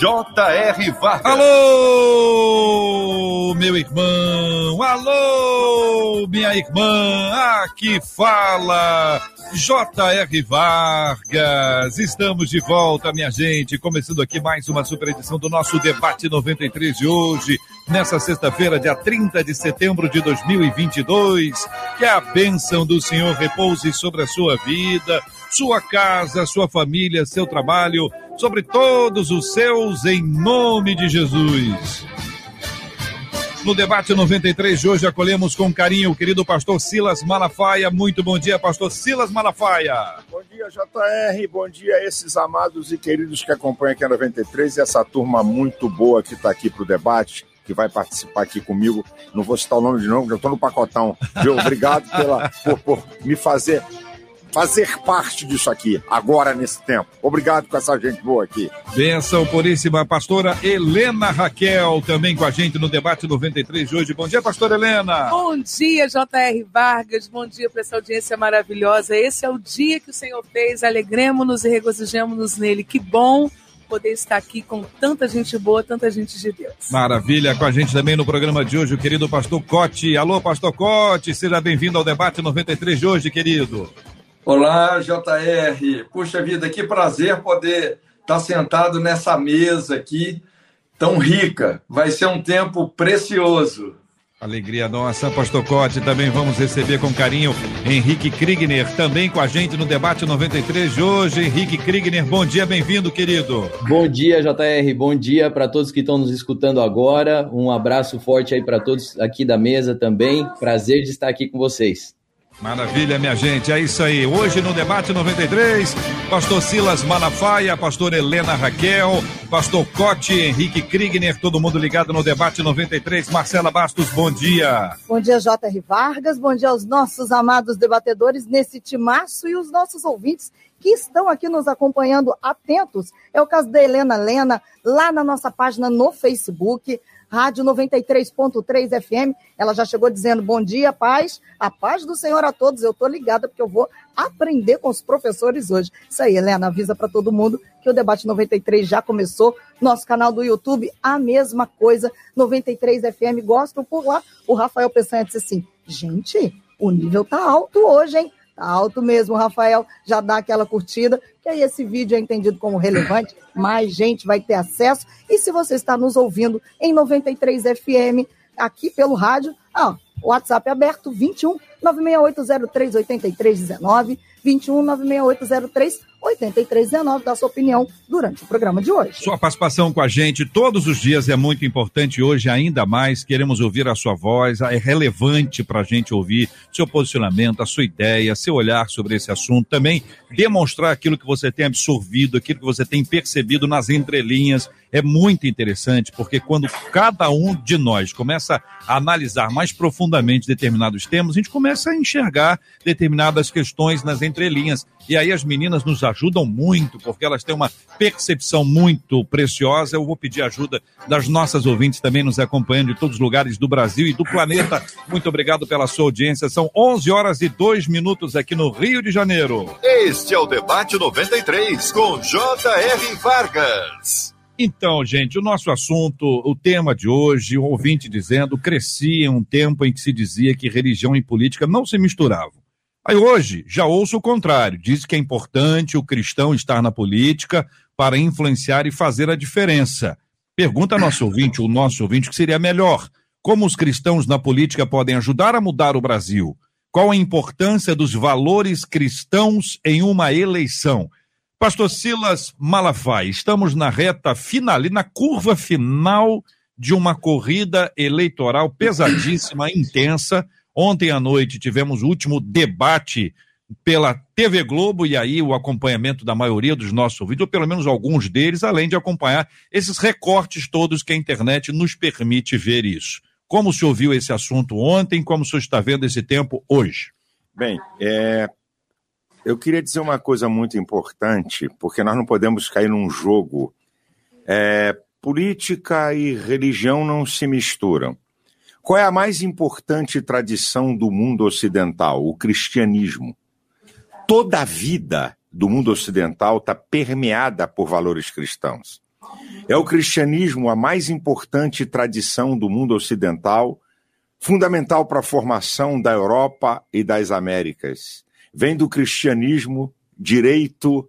J.R. Vargas. Alô, meu irmão, alô, minha irmã, aqui fala J.R. Vargas. Estamos de volta, minha gente, começando aqui mais uma super edição do nosso Debate 93 de hoje, nessa sexta-feira, dia 30 de setembro de 2022. Que a bênção do Senhor repouse sobre a sua vida, sua casa, sua família, seu trabalho sobre todos os seus, em nome de Jesus. No debate 93 de hoje, acolhemos com carinho o querido pastor Silas Malafaia. Muito bom dia, pastor Silas Malafaia. Bom dia, JR. Bom dia a esses amados e queridos que acompanham aqui a 93 e essa turma muito boa que está aqui para o debate que vai participar aqui comigo. Não vou citar o nome de novo, porque eu estou no pacotão. Viu? Obrigado pela, por, por me fazer fazer parte disso aqui, agora nesse tempo. Obrigado com essa gente boa aqui. Benção puríssima, pastora Helena Raquel, também com a gente no debate 93 de hoje. Bom dia, pastora Helena. Bom dia, J.R. Vargas. Bom dia para essa audiência maravilhosa. Esse é o dia que o Senhor fez. Alegremos-nos e regozijemos-nos nele. Que bom poder estar aqui com tanta gente boa, tanta gente de Deus. Maravilha, com a gente também no programa de hoje, o querido pastor Cote. Alô, pastor Cote, seja bem-vindo ao debate 93 de hoje, querido. Olá, JR. Puxa vida, que prazer poder estar sentado nessa mesa aqui tão rica. Vai ser um tempo precioso. Alegria nossa, Pastor Cote. Também vamos receber com carinho Henrique Krigner, também com a gente no debate 93 de hoje. Henrique Krigner, bom dia, bem-vindo, querido. Bom dia, JR. Bom dia para todos que estão nos escutando agora. Um abraço forte aí para todos aqui da mesa também. Prazer de estar aqui com vocês. Maravilha, minha gente. É isso aí. Hoje no Debate 93, Pastor Silas Malafaia, Pastor Helena Raquel, Pastor Cote, Henrique Krigner, todo mundo ligado no Debate 93. Marcela Bastos, bom dia. Bom dia, J.R. Vargas. Bom dia aos nossos amados debatedores nesse timaço e os nossos ouvintes que estão aqui nos acompanhando atentos. É o caso da Helena Lena, lá na nossa página no Facebook. Rádio 93.3 FM. Ela já chegou dizendo bom dia, paz. A paz do Senhor a todos. Eu estou ligada porque eu vou aprender com os professores hoje. Isso aí, Helena, avisa para todo mundo que o debate 93 já começou. Nosso canal do YouTube, a mesma coisa. 93 FM, gostam por lá. O Rafael Peçanha disse assim: gente, o nível tá alto hoje, hein? Tá alto mesmo, Rafael. Já dá aquela curtida, que aí esse vídeo é entendido como relevante, mais gente vai ter acesso. E se você está nos ouvindo em 93 FM, aqui pelo rádio, ah, o WhatsApp é aberto, 21 96803 8319, 21 96803 8319, da sua opinião durante o programa de hoje. Sua participação com a gente todos os dias é muito importante hoje, ainda mais. Queremos ouvir a sua voz, é relevante para a gente ouvir seu posicionamento, a sua ideia, seu olhar sobre esse assunto. Também demonstrar aquilo que você tem absorvido, aquilo que você tem percebido nas entrelinhas. É muito interessante, porque quando cada um de nós começa a analisar mais profundamente determinados temas, a gente começa a enxergar determinadas questões nas entrelinhas. E aí as meninas nos ajudam muito, porque elas têm uma percepção muito preciosa. Eu vou pedir ajuda das nossas ouvintes também nos acompanhando de todos os lugares do Brasil e do planeta. Muito obrigado pela sua audiência. São 11 horas e 2 minutos aqui no Rio de Janeiro. Este é o Debate 93 com J.R. Vargas. Então, gente, o nosso assunto, o tema de hoje, o ouvinte dizendo, cresci em um tempo em que se dizia que religião e política não se misturavam. Aí hoje já ouço o contrário, diz que é importante o cristão estar na política para influenciar e fazer a diferença. Pergunta ao nosso ouvinte, o nosso ouvinte, o que seria melhor? Como os cristãos na política podem ajudar a mudar o Brasil? Qual a importância dos valores cristãos em uma eleição? Pastor Silas Malafaia, estamos na reta final, na curva final de uma corrida eleitoral pesadíssima, intensa, Ontem à noite tivemos o último debate pela TV Globo e aí o acompanhamento da maioria dos nossos ouvintes, ou pelo menos alguns deles, além de acompanhar esses recortes todos que a internet nos permite ver isso. Como se ouviu esse assunto ontem, como senhor está vendo esse tempo hoje? Bem, é... eu queria dizer uma coisa muito importante, porque nós não podemos cair num jogo. É, política e religião não se misturam. Qual é a mais importante tradição do mundo ocidental? O cristianismo. Toda a vida do mundo ocidental está permeada por valores cristãos. É o cristianismo a mais importante tradição do mundo ocidental, fundamental para a formação da Europa e das Américas vem do cristianismo direito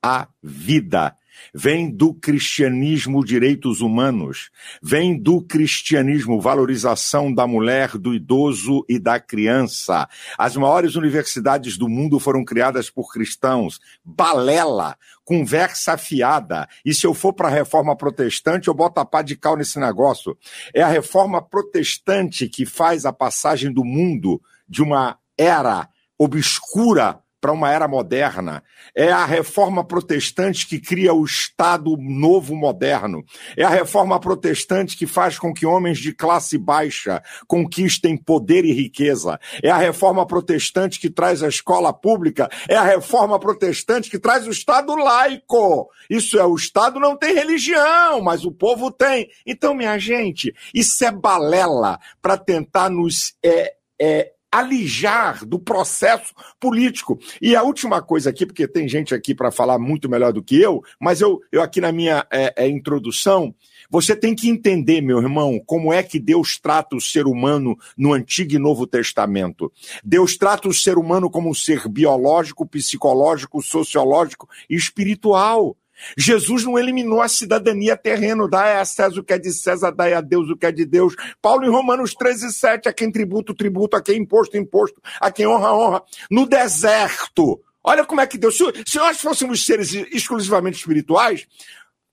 à vida, vem do cristianismo direitos humanos, vem do cristianismo valorização da mulher, do idoso e da criança. As maiores universidades do mundo foram criadas por cristãos. Balela, conversa fiada. E se eu for para a reforma protestante, eu boto a pá de cal nesse negócio. É a reforma protestante que faz a passagem do mundo de uma era obscura para uma era moderna. É a reforma protestante que cria o Estado novo moderno. É a reforma protestante que faz com que homens de classe baixa conquistem poder e riqueza. É a reforma protestante que traz a escola pública. É a reforma protestante que traz o Estado laico. Isso é, o Estado não tem religião, mas o povo tem. Então, minha gente, isso é balela para tentar nos. É, é, alijar do processo político. E a última coisa aqui, porque tem gente aqui para falar muito melhor do que eu, mas eu, eu aqui na minha é, é, introdução, você tem que entender, meu irmão, como é que Deus trata o ser humano no Antigo e Novo Testamento. Deus trata o ser humano como um ser biológico, psicológico, sociológico e espiritual. Jesus não eliminou a cidadania terrena, dá a César o que é de César, dá a Deus o que é de Deus. Paulo em Romanos 13, 7, a quem tributo, tributo, a quem imposto, imposto, a quem honra, honra. No deserto, olha como é que Deus, se, se nós fôssemos seres exclusivamente espirituais,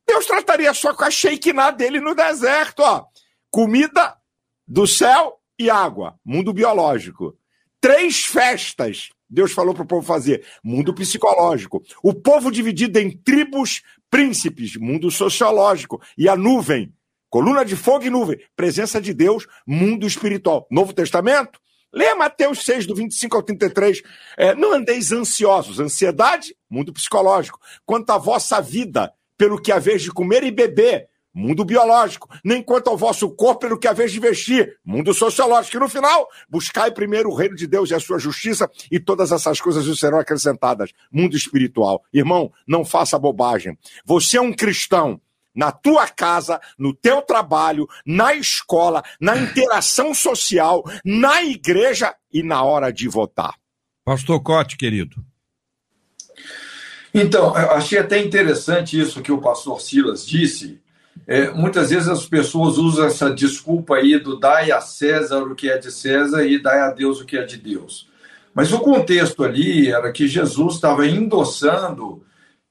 Deus trataria só com a Shekinah dele no deserto, ó. Comida do céu e água, mundo biológico. Três festas Deus falou para o povo fazer? Mundo psicológico. O povo dividido em tribos, príncipes, mundo sociológico. E a nuvem, coluna de fogo e nuvem, presença de Deus, mundo espiritual. Novo Testamento? Leia Mateus 6, do 25 ao 33. É, não andeis ansiosos. Ansiedade, mundo psicológico. Quanto à vossa vida, pelo que haver de comer e beber, mundo biológico, nem quanto ao vosso corpo pelo que a vez de vestir, mundo sociológico. E no final, buscai primeiro o reino de Deus e a sua justiça, e todas essas coisas lhe serão acrescentadas. Mundo espiritual. Irmão, não faça bobagem. Você é um cristão. Na tua casa, no teu trabalho, na escola, na interação social, na igreja e na hora de votar. Pastor Cote, querido. Então, eu achei até interessante isso que o pastor Silas disse, é, muitas vezes as pessoas usam essa desculpa aí do dai a César o que é de César e dai a Deus o que é de Deus. Mas o contexto ali era que Jesus estava endossando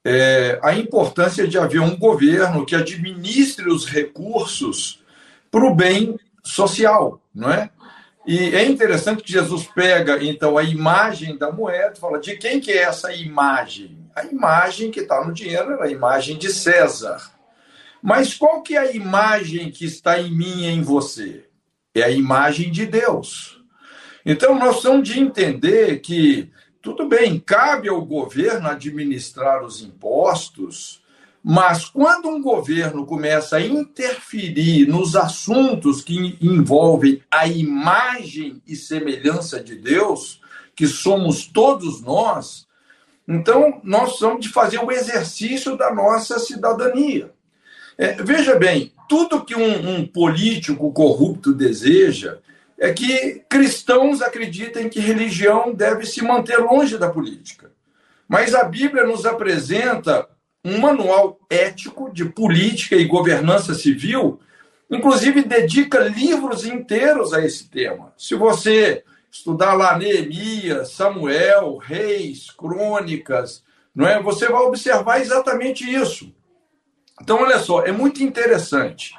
é, a importância de haver um governo que administre os recursos para o bem social, não é? E é interessante que Jesus pega, então, a imagem da moeda e fala, de quem que é essa imagem? A imagem que está no dinheiro era a imagem de César. Mas qual que é a imagem que está em mim e em você? É a imagem de Deus. Então nós temos de entender que tudo bem, cabe ao governo administrar os impostos, mas quando um governo começa a interferir nos assuntos que envolvem a imagem e semelhança de Deus, que somos todos nós, então nós temos de fazer o exercício da nossa cidadania. É, veja bem, tudo que um, um político corrupto deseja é que cristãos acreditem que religião deve se manter longe da política. Mas a Bíblia nos apresenta um manual ético de política e governança civil, inclusive dedica livros inteiros a esse tema. Se você estudar lá Neemias, Samuel, Reis, Crônicas, não é? Você vai observar exatamente isso. Então, olha só, é muito interessante.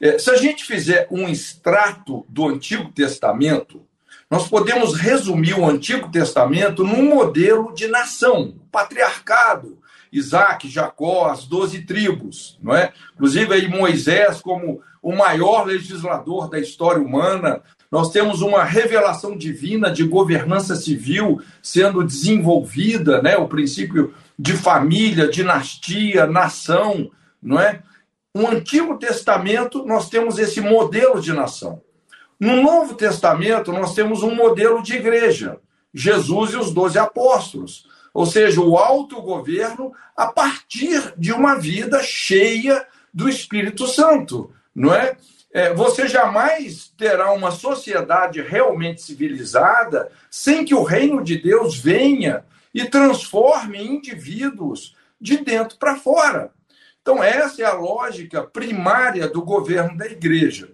É, se a gente fizer um extrato do Antigo Testamento, nós podemos resumir o Antigo Testamento num modelo de nação, patriarcado, Isaac, Jacó, as doze tribos, não é? Inclusive aí Moisés como o maior legislador da história humana, nós temos uma revelação divina de governança civil sendo desenvolvida, né? o princípio de família, dinastia, nação, não é? No Antigo Testamento, nós temos esse modelo de nação. No Novo Testamento, nós temos um modelo de igreja, Jesus e os doze apóstolos. Ou seja, o autogoverno a partir de uma vida cheia do Espírito Santo, não é? é? Você jamais terá uma sociedade realmente civilizada sem que o reino de Deus venha e transforme indivíduos de dentro para fora. Então, essa é a lógica primária do governo da igreja.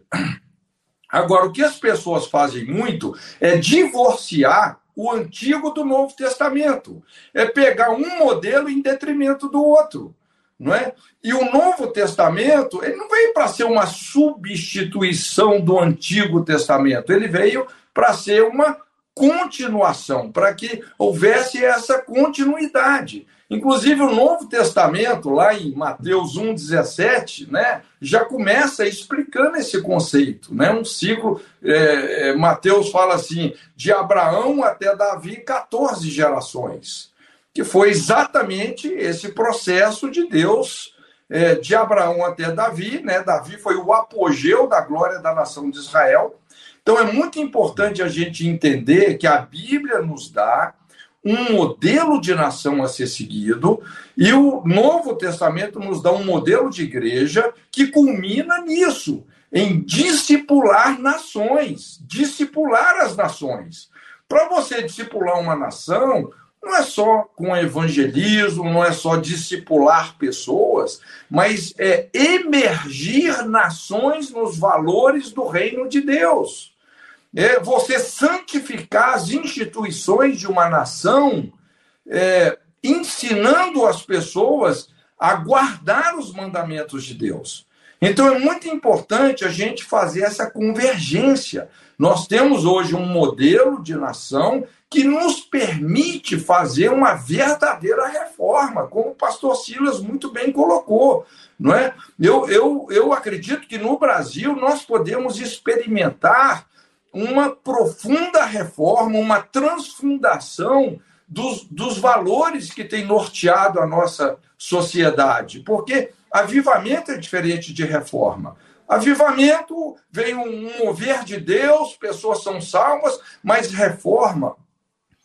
Agora, o que as pessoas fazem muito é divorciar o Antigo do Novo Testamento. É pegar um modelo em detrimento do outro. Não é? E o Novo Testamento, ele não veio para ser uma substituição do Antigo Testamento, ele veio para ser uma continuação, para que houvesse essa continuidade. Inclusive, o Novo Testamento, lá em Mateus 1,17, né, já começa explicando esse conceito. Né? Um ciclo, é, é, Mateus fala assim, de Abraão até Davi, 14 gerações, que foi exatamente esse processo de Deus, é, de Abraão até Davi. Né? Davi foi o apogeu da glória da nação de Israel. Então, é muito importante a gente entender que a Bíblia nos dá um modelo de nação a ser seguido, e o Novo Testamento nos dá um modelo de igreja que culmina nisso, em discipular nações, discipular as nações. Para você discipular uma nação, não é só com evangelismo, não é só discipular pessoas, mas é emergir nações nos valores do reino de Deus é você santificar as instituições de uma nação, é, ensinando as pessoas a guardar os mandamentos de Deus. Então é muito importante a gente fazer essa convergência. Nós temos hoje um modelo de nação que nos permite fazer uma verdadeira reforma, como o pastor Silas muito bem colocou. Não é? eu, eu, eu acredito que no Brasil nós podemos experimentar uma profunda reforma, uma transfundação dos, dos valores que tem norteado a nossa sociedade. Porque avivamento é diferente de reforma. Avivamento vem um mover de Deus, pessoas são salvas, mas reforma,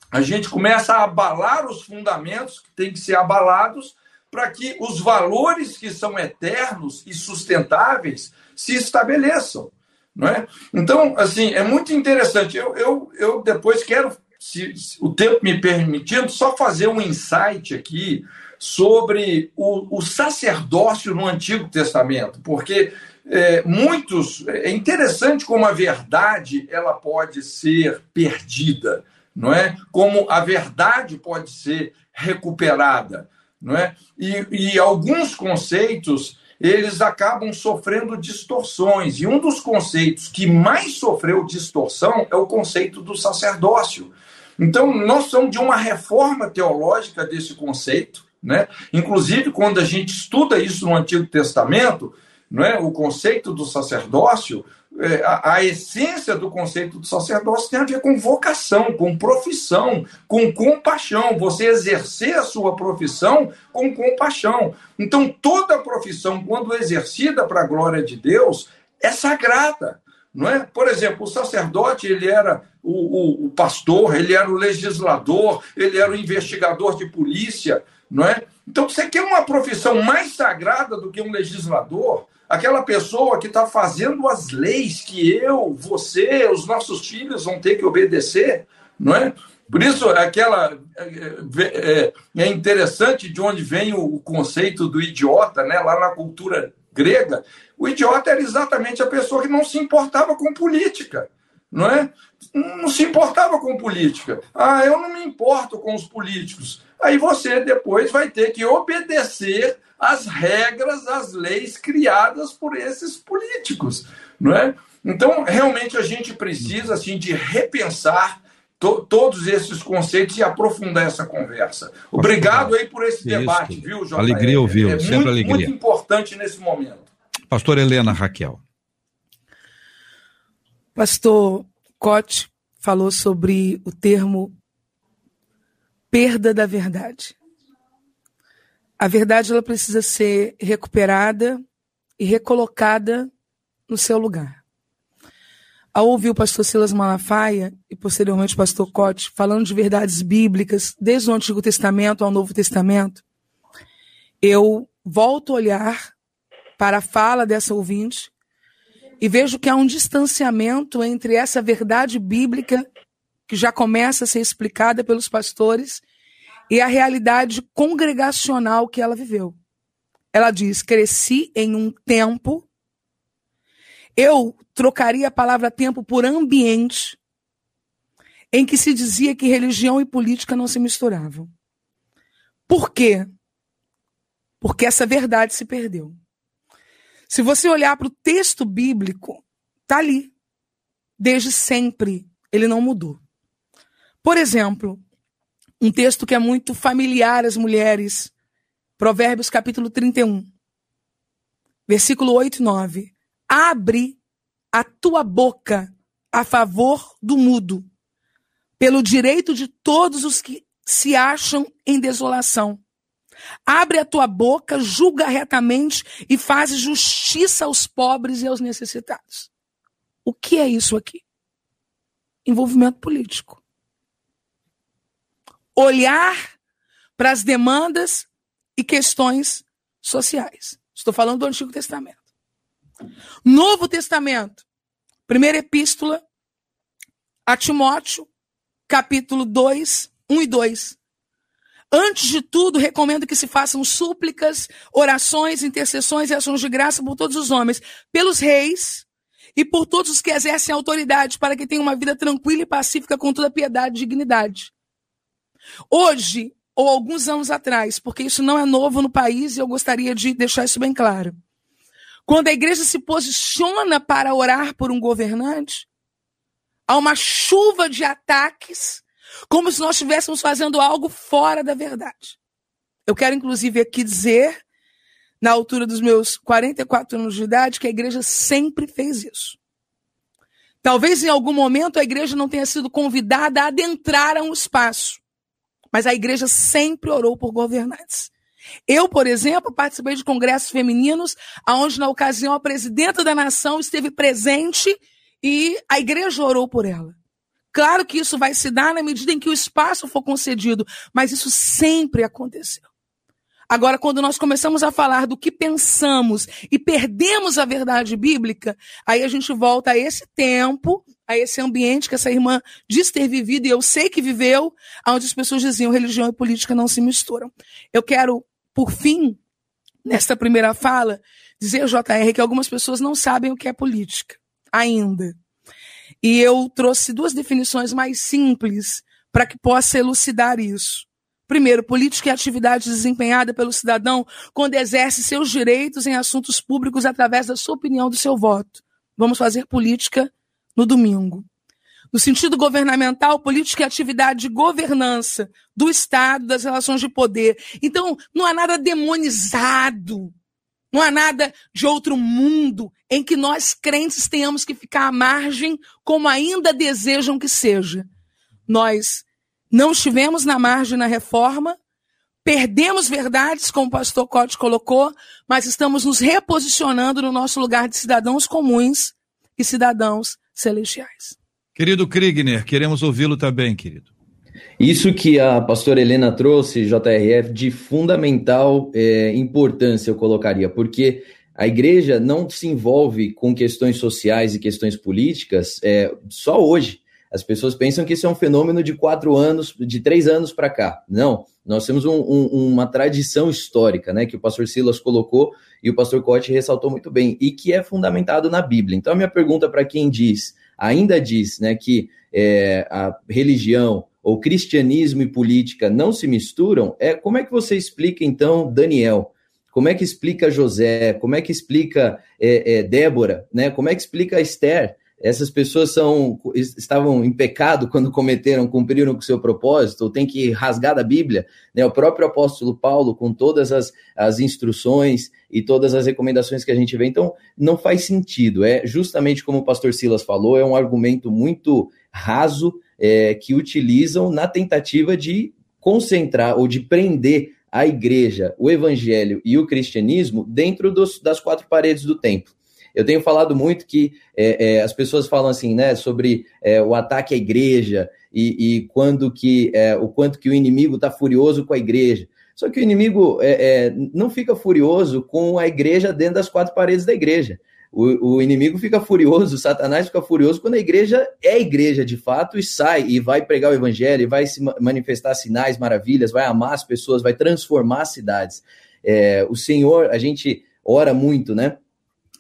a gente começa a abalar os fundamentos que têm que ser abalados para que os valores que são eternos e sustentáveis se estabeleçam. Não é? Então, assim, é muito interessante. Eu, eu, eu depois quero, se, se o tempo me permitindo, só fazer um insight aqui sobre o, o sacerdócio no Antigo Testamento, porque é, muitos é interessante como a verdade ela pode ser perdida, não é? Como a verdade pode ser recuperada, não é? E, e alguns conceitos eles acabam sofrendo distorções. E um dos conceitos que mais sofreu distorção é o conceito do sacerdócio. Então, nós somos de uma reforma teológica desse conceito. Né? Inclusive, quando a gente estuda isso no Antigo Testamento, não é? o conceito do sacerdócio, a, a, essência do conceito do sacerdócio tem a ver com vocação, com profissão, com compaixão. Você exercer a sua profissão com compaixão. Então, toda profissão, quando exercida para a glória de Deus, é sagrada. Não é? Por exemplo, o sacerdote ele era o, o, o pastor, ele era o legislador, ele era o investigador de polícia, não é? Então, você quer uma profissão mais sagrada do que um legislador? Aquela pessoa que está fazendo as leis que eu, você, os nossos filhos vão ter que obedecer, não é? Por isso, aquela é, é interessante de onde vem o conceito do idiota, né? Lá na cultura grega, o idiota era exatamente a pessoa que não se importava com política, não é? Não se importava com política. Ah, eu não me importo com os políticos. Aí você depois vai ter que obedecer as regras, as leis criadas por esses políticos, não é? Então, realmente a gente precisa assim de repensar to todos esses conceitos e aprofundar essa conversa. Obrigado aí por esse Isso. debate, viu, Jorge? Alegria ouvi-lo, é sempre muito, alegria. Muito importante nesse momento. Pastor Helena Raquel. Pastor, Cote falou sobre o termo perda da verdade. A verdade ela precisa ser recuperada e recolocada no seu lugar. Ao ouvir o pastor Silas Malafaia e posteriormente o pastor Cote falando de verdades bíblicas, desde o Antigo Testamento ao Novo Testamento, eu volto a olhar para a fala dessa ouvinte e vejo que há um distanciamento entre essa verdade bíblica que já começa a ser explicada pelos pastores e a realidade congregacional que ela viveu. Ela diz: cresci em um tempo. Eu trocaria a palavra tempo por ambiente em que se dizia que religião e política não se misturavam. Por quê? Porque essa verdade se perdeu. Se você olhar para o texto bíblico, está ali. Desde sempre. Ele não mudou. Por exemplo, um texto que é muito familiar às mulheres. Provérbios capítulo 31. Versículo 8 e 9. Abre a tua boca a favor do mudo, pelo direito de todos os que se acham em desolação. Abre a tua boca, julga retamente e faz justiça aos pobres e aos necessitados. O que é isso aqui? Envolvimento político. Olhar para as demandas e questões sociais. Estou falando do Antigo Testamento. Novo Testamento. Primeira epístola a Timóteo, capítulo 2, 1 e 2. Antes de tudo, recomendo que se façam súplicas, orações, intercessões e ações de graça por todos os homens, pelos reis e por todos os que exercem autoridade, para que tenham uma vida tranquila e pacífica com toda piedade e dignidade. Hoje, ou alguns anos atrás, porque isso não é novo no país e eu gostaria de deixar isso bem claro. Quando a igreja se posiciona para orar por um governante, há uma chuva de ataques como se nós estivéssemos fazendo algo fora da verdade. Eu quero, inclusive, aqui dizer, na altura dos meus 44 anos de idade, que a igreja sempre fez isso. Talvez em algum momento a igreja não tenha sido convidada a adentrar a um espaço, mas a igreja sempre orou por governantes. Eu, por exemplo, participei de congressos femininos, onde na ocasião a presidenta da nação esteve presente e a igreja orou por ela. Claro que isso vai se dar na medida em que o espaço for concedido, mas isso sempre aconteceu. Agora, quando nós começamos a falar do que pensamos e perdemos a verdade bíblica, aí a gente volta a esse tempo, a esse ambiente que essa irmã diz ter vivido, e eu sei que viveu, onde as pessoas diziam religião e política não se misturam. Eu quero, por fim, nesta primeira fala, dizer, JR, que algumas pessoas não sabem o que é política ainda. E eu trouxe duas definições mais simples para que possa elucidar isso. Primeiro, política é atividade desempenhada pelo cidadão quando exerce seus direitos em assuntos públicos através da sua opinião, do seu voto. Vamos fazer política no domingo. No sentido governamental, política é atividade de governança do Estado, das relações de poder. Então, não há nada demonizado não há nada de outro mundo em que nós crentes tenhamos que ficar à margem como ainda desejam que seja. Nós não estivemos na margem na reforma, perdemos verdades, como o pastor Cote colocou, mas estamos nos reposicionando no nosso lugar de cidadãos comuns e cidadãos celestiais. Querido Kriegner, queremos ouvi-lo também, querido. Isso que a pastora Helena trouxe, JRF, de fundamental é, importância, eu colocaria, porque a igreja não se envolve com questões sociais e questões políticas é, só hoje. As pessoas pensam que isso é um fenômeno de quatro anos, de três anos para cá. Não, nós temos um, um, uma tradição histórica, né, que o pastor Silas colocou e o pastor Cote ressaltou muito bem, e que é fundamentado na Bíblia. Então, a minha pergunta para quem diz, ainda diz, né, que é, a religião, ou cristianismo e política não se misturam, é como é que você explica então Daniel? Como é que explica José? Como é que explica é, é, Débora? Né? Como é que explica Esther? Essas pessoas são estavam em pecado quando cometeram, cumpriram com o seu propósito, ou tem que rasgar da Bíblia, né? O próprio apóstolo Paulo, com todas as, as instruções e todas as recomendações que a gente vê, então não faz sentido. É justamente como o pastor Silas falou, é um argumento muito raso é, que utilizam na tentativa de concentrar ou de prender a igreja, o evangelho e o cristianismo dentro dos, das quatro paredes do templo. Eu tenho falado muito que é, é, as pessoas falam assim, né, sobre é, o ataque à igreja e, e quando que é, o quanto que o inimigo está furioso com a igreja. Só que o inimigo é, é, não fica furioso com a igreja dentro das quatro paredes da igreja. O, o, inimigo fica furioso, Satanás fica furioso quando a igreja é igreja de fato e sai e vai pregar o evangelho, e vai se manifestar sinais, maravilhas, vai amar as pessoas, vai transformar as cidades. É, o Senhor, a gente ora muito, né?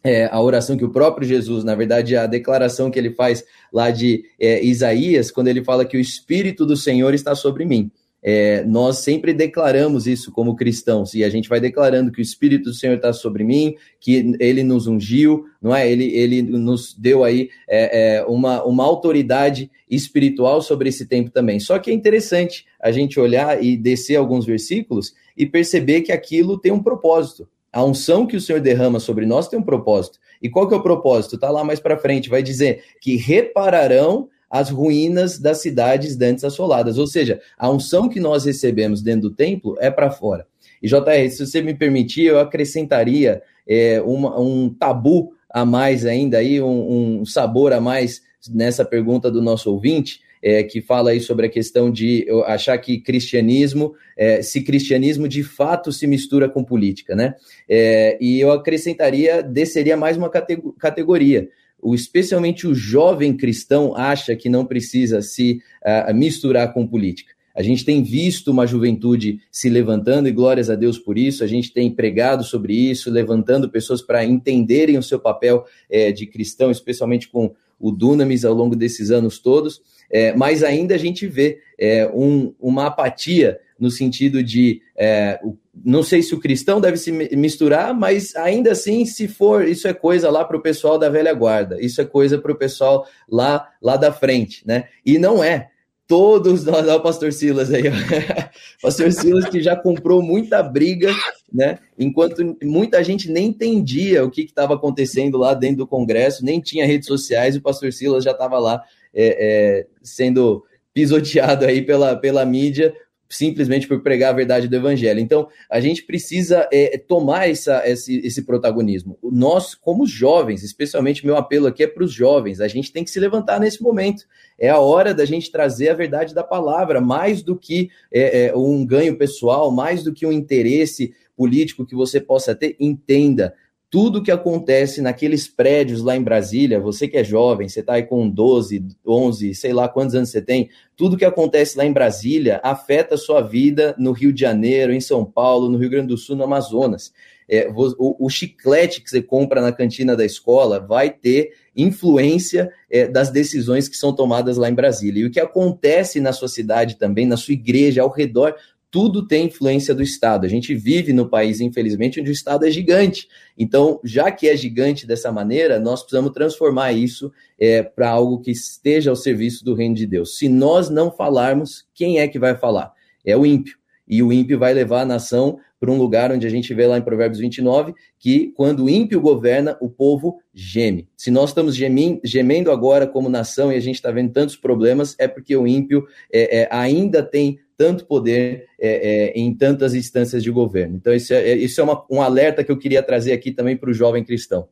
É, a oração que o próprio Jesus, na verdade, a declaração que ele faz lá de é, Isaías, quando ele fala que o Espírito do Senhor está sobre mim. É, nós sempre declaramos isso como cristãos, e a gente vai declarando que o Espírito do Senhor está sobre mim, que ele nos ungiu, não é? Ele, ele nos deu aí é, é, uma, uma autoridade espiritual sobre esse tempo também. Só que é interessante a gente olhar e descer alguns versículos e perceber que aquilo tem um propósito. A unção que o Senhor derrama sobre nós tem um propósito. E qual que é o propósito? Está lá mais para frente, vai dizer que repararão as ruínas das cidades dantes assoladas. Ou seja, a unção que nós recebemos dentro do templo é para fora. E JR, se você me permitir, eu acrescentaria é, uma, um tabu a mais ainda aí, um, um, sabor a mais nessa pergunta do nosso ouvinte, é, que fala aí sobre a questão de achar que cristianismo, é, se cristianismo de fato se mistura com política, né? É, e eu acrescentaria, desceria mais uma categoria o, especialmente o jovem cristão acha que não precisa se uh, misturar com política. A gente tem visto uma juventude se levantando, e glórias a Deus por isso. A gente tem pregado sobre isso, levantando pessoas para entenderem o seu papel é, de cristão, especialmente com o Dunamis ao longo desses anos todos. É, mas ainda a gente vê é, um, uma apatia no sentido de é, não sei se o cristão deve se misturar, mas ainda assim, se for, isso é coisa lá para o pessoal da velha guarda, isso é coisa para o pessoal lá, lá da frente, né? E não é. Todos nós, o pastor Silas aí, pastor Silas que já comprou muita briga, né? Enquanto muita gente nem entendia o que estava acontecendo lá dentro do Congresso, nem tinha redes sociais, o pastor Silas já estava lá é, é, sendo pisoteado aí pela, pela mídia simplesmente por pregar a verdade do evangelho. Então, a gente precisa é, tomar essa, esse, esse protagonismo. Nós, como jovens, especialmente meu apelo aqui é para os jovens, a gente tem que se levantar nesse momento. É a hora da gente trazer a verdade da palavra, mais do que é, é, um ganho pessoal, mais do que um interesse político que você possa ter, entenda tudo que acontece naqueles prédios lá em Brasília, você que é jovem, você está aí com 12, 11, sei lá quantos anos você tem, tudo que acontece lá em Brasília afeta a sua vida no Rio de Janeiro, em São Paulo, no Rio Grande do Sul, no Amazonas. É, o, o, chiclete que você compra na cantina da escola vai ter influência é, das decisões que são tomadas lá em Brasília. E o que acontece na sua cidade também, na sua igreja, ao redor, tudo tem influência do Estado. A gente vive no país, infelizmente, onde o Estado é gigante. Então, já que é gigante dessa maneira, nós precisamos transformar isso é, para algo que esteja ao serviço do reino de Deus. Se nós não falarmos, quem é que vai falar? É o ímpio. E o ímpio vai levar a nação para um lugar onde a gente vê lá em Provérbios 29 que quando o ímpio governa, o povo geme. Se nós estamos gemendo agora como nação e a gente está vendo tantos problemas, é porque o ímpio é, é, ainda tem tanto poder é, é, em tantas instâncias de governo. Então, isso é, isso é uma, um alerta que eu queria trazer aqui também para o jovem cristão.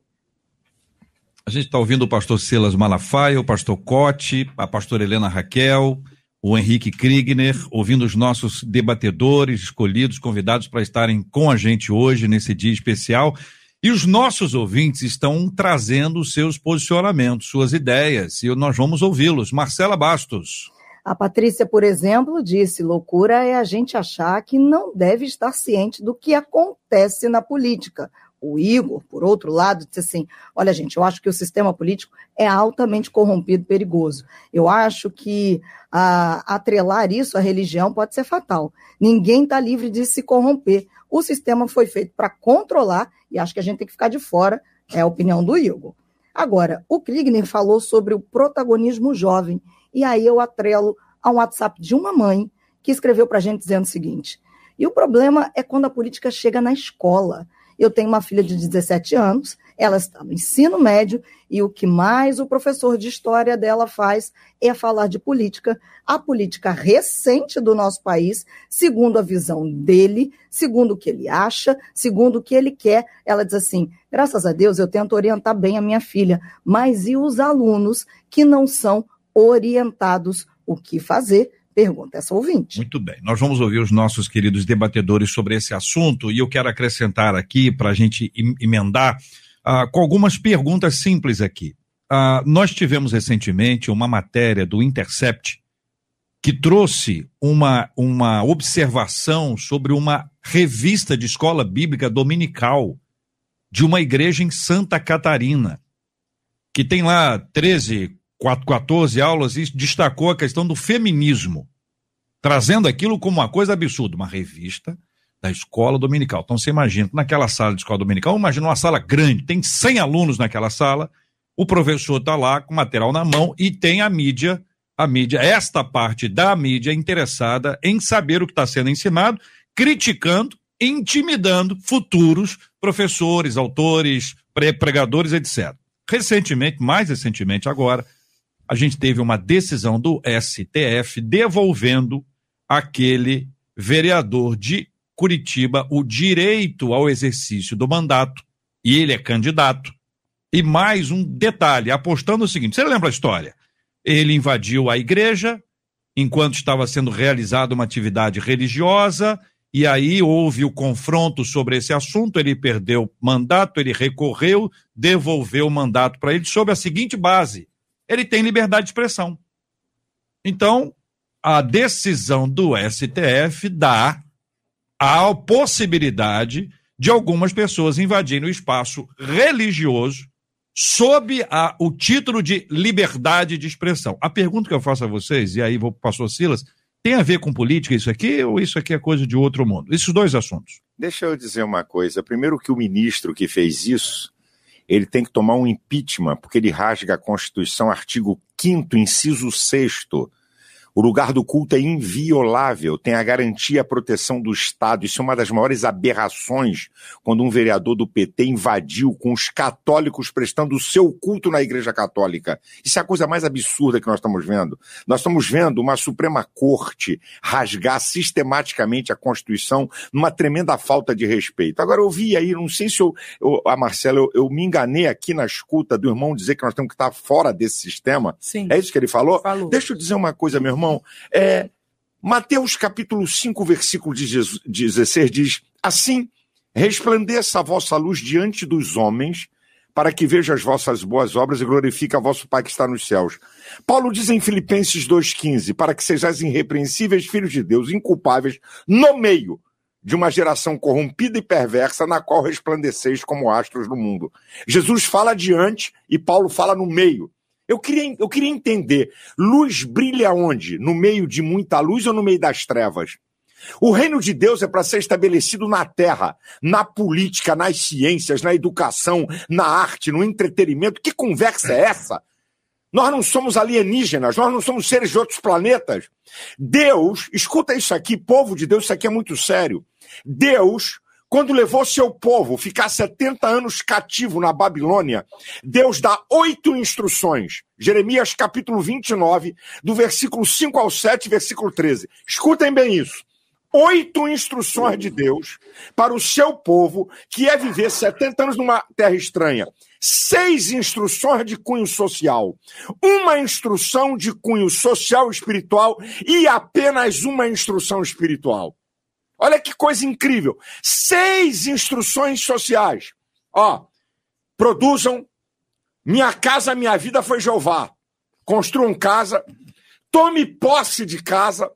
A gente está ouvindo o pastor Silas Malafaia, o pastor Cote, a pastora Helena Raquel, o Henrique Kriegner, ouvindo os nossos debatedores escolhidos, convidados para estarem com a gente hoje, nesse dia especial. E os nossos ouvintes estão trazendo seus posicionamentos, suas ideias, e nós vamos ouvi-los. Marcela Bastos. A Patrícia, por exemplo, disse: loucura é a gente achar que não deve estar ciente do que acontece na política. O Igor, por outro lado, disse assim: olha, gente, eu acho que o sistema político é altamente corrompido, perigoso. Eu acho que a, atrelar isso à religião pode ser fatal. Ninguém está livre de se corromper. O sistema foi feito para controlar e acho que a gente tem que ficar de fora, é a opinião do Igor. Agora, o Kriegner falou sobre o protagonismo jovem, e aí eu atrelo a um WhatsApp de uma mãe que escreveu para a gente dizendo o seguinte: e o problema é quando a política chega na escola. Eu tenho uma filha de 17 anos, ela está no ensino médio e o que mais o professor de história dela faz é falar de política, a política recente do nosso país, segundo a visão dele, segundo o que ele acha, segundo o que ele quer. Ela diz assim: graças a Deus eu tento orientar bem a minha filha, mas e os alunos que não são orientados o que fazer? Pergunta essa ouvinte. Muito bem. Nós vamos ouvir os nossos queridos debatedores sobre esse assunto e eu quero acrescentar aqui, para a gente emendar, uh, com algumas perguntas simples aqui. Uh, nós tivemos recentemente uma matéria do Intercept que trouxe uma, uma observação sobre uma revista de escola bíblica dominical de uma igreja em Santa Catarina, que tem lá 13, 14 aulas e destacou a questão do feminismo, trazendo aquilo como uma coisa absurda, uma revista da escola dominical. Então você imagina, naquela sala de escola dominical, imagina uma sala grande, tem 100 alunos naquela sala, o professor está lá com material na mão e tem a mídia, a mídia, esta parte da mídia interessada em saber o que está sendo ensinado, criticando, intimidando futuros professores, autores, pregadores, etc. Recentemente, mais recentemente agora, a gente teve uma decisão do STF devolvendo aquele vereador de Curitiba o direito ao exercício do mandato, e ele é candidato. E mais um detalhe, apostando o seguinte: você lembra a história? Ele invadiu a igreja enquanto estava sendo realizada uma atividade religiosa, e aí houve o confronto sobre esse assunto, ele perdeu o mandato, ele recorreu, devolveu o mandato para ele sob a seguinte base: ele tem liberdade de expressão. Então, a decisão do STF dá a possibilidade de algumas pessoas invadirem o espaço religioso sob a, o título de liberdade de expressão. A pergunta que eu faço a vocês, e aí vou para o Silas, tem a ver com política isso aqui ou isso aqui é coisa de outro mundo? Esses dois assuntos. Deixa eu dizer uma coisa. Primeiro que o ministro que fez isso ele tem que tomar um impeachment, porque ele rasga a Constituição, artigo 5 inciso 6 o lugar do culto é inviolável, tem a garantia e a proteção do Estado. Isso é uma das maiores aberrações quando um vereador do PT invadiu com os católicos prestando o seu culto na Igreja Católica. Isso é a coisa mais absurda que nós estamos vendo. Nós estamos vendo uma Suprema Corte rasgar sistematicamente a Constituição numa tremenda falta de respeito. Agora, eu vi aí, não sei se eu, eu a Marcela, eu, eu, me enganei aqui na escuta do irmão dizer que nós temos que estar fora desse sistema. Sim. É isso que ele falou? Falou. Deixa eu dizer uma coisa, meu irmão irmão, é, Mateus capítulo 5, versículo 16 diz: Assim resplandeça a vossa luz diante dos homens, para que veja as vossas boas obras e glorifique a vosso Pai que está nos céus. Paulo diz em Filipenses 2,15: Para que sejais irrepreensíveis filhos de Deus, inculpáveis, no meio de uma geração corrompida e perversa, na qual resplandeceis como astros no mundo. Jesus fala adiante e Paulo fala no meio. Eu queria, eu queria entender: luz brilha onde? No meio de muita luz ou no meio das trevas? O reino de Deus é para ser estabelecido na terra, na política, nas ciências, na educação, na arte, no entretenimento. Que conversa é essa? Nós não somos alienígenas, nós não somos seres de outros planetas. Deus, escuta isso aqui, povo de Deus, isso aqui é muito sério. Deus quando levou seu povo ficar 70 anos cativo na Babilônia, Deus dá oito instruções. Jeremias capítulo 29, do versículo 5 ao 7, versículo 13. Escutem bem isso. Oito instruções de Deus para o seu povo, que é viver 70 anos numa terra estranha. Seis instruções de cunho social, uma instrução de cunho social espiritual e apenas uma instrução espiritual. Olha que coisa incrível. Seis instruções sociais. Ó, produzam. Minha casa, minha vida foi Jeová. Construam casa. Tome posse de casa.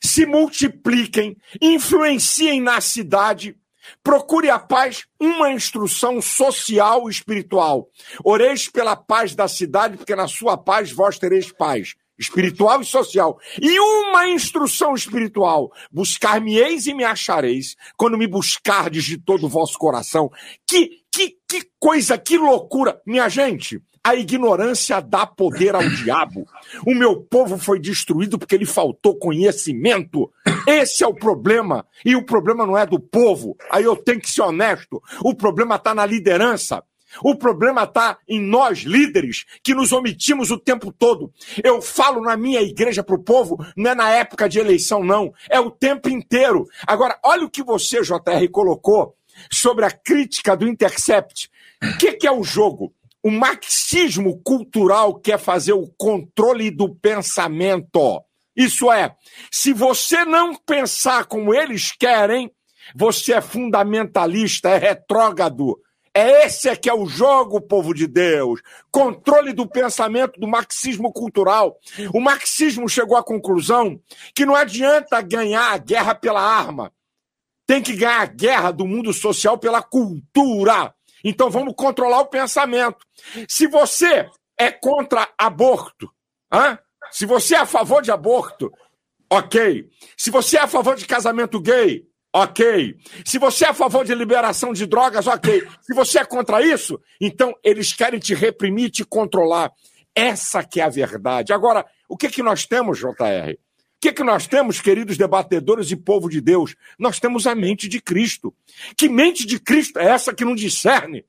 Se multipliquem. Influenciem na cidade. Procure a paz, uma instrução social e espiritual. Oreis pela paz da cidade, porque na sua paz vós tereis paz espiritual e social. E uma instrução espiritual: buscar-me-eis e me achareis, quando me buscardes de todo o vosso coração. Que, que, que coisa, que loucura! Minha gente, A ignorância dá poder ao diabo. O meu povo foi destruído porque lhe faltou conhecimento. Esse é o problema. E o problema não é do povo. Aí eu tenho que ser honesto. O problema está na liderança. O problema está em nós, líderes, que nos omitimos o tempo todo. Eu falo na minha igreja para o povo, não é na época de eleição, não. É o tempo inteiro. Agora, olha o que você, JR, colocou sobre a crítica do Intercept. O que, que é o jogo? O marxismo cultural quer fazer o controle do pensamento. Isso é, se você não pensar como eles querem, você é fundamentalista, é retrógrado. É esse que é o jogo, povo de Deus. Controle do pensamento do marxismo cultural. O marxismo chegou à conclusão que não adianta ganhar a guerra pela arma. Tem que ganhar a guerra do mundo social pela cultura. Então vamos controlar o pensamento. Se você é contra aborto, hein? se você é a favor de aborto, ok. Se você é a favor de casamento gay, ok. Se você é a favor de liberação de drogas, ok. Se você é contra isso, então eles querem te reprimir, te controlar. Essa que é a verdade. Agora, o que, que nós temos, JR? O que, que nós temos, queridos debatedores e povo de Deus? Nós temos a mente de Cristo. Que mente de Cristo é essa que não discerne?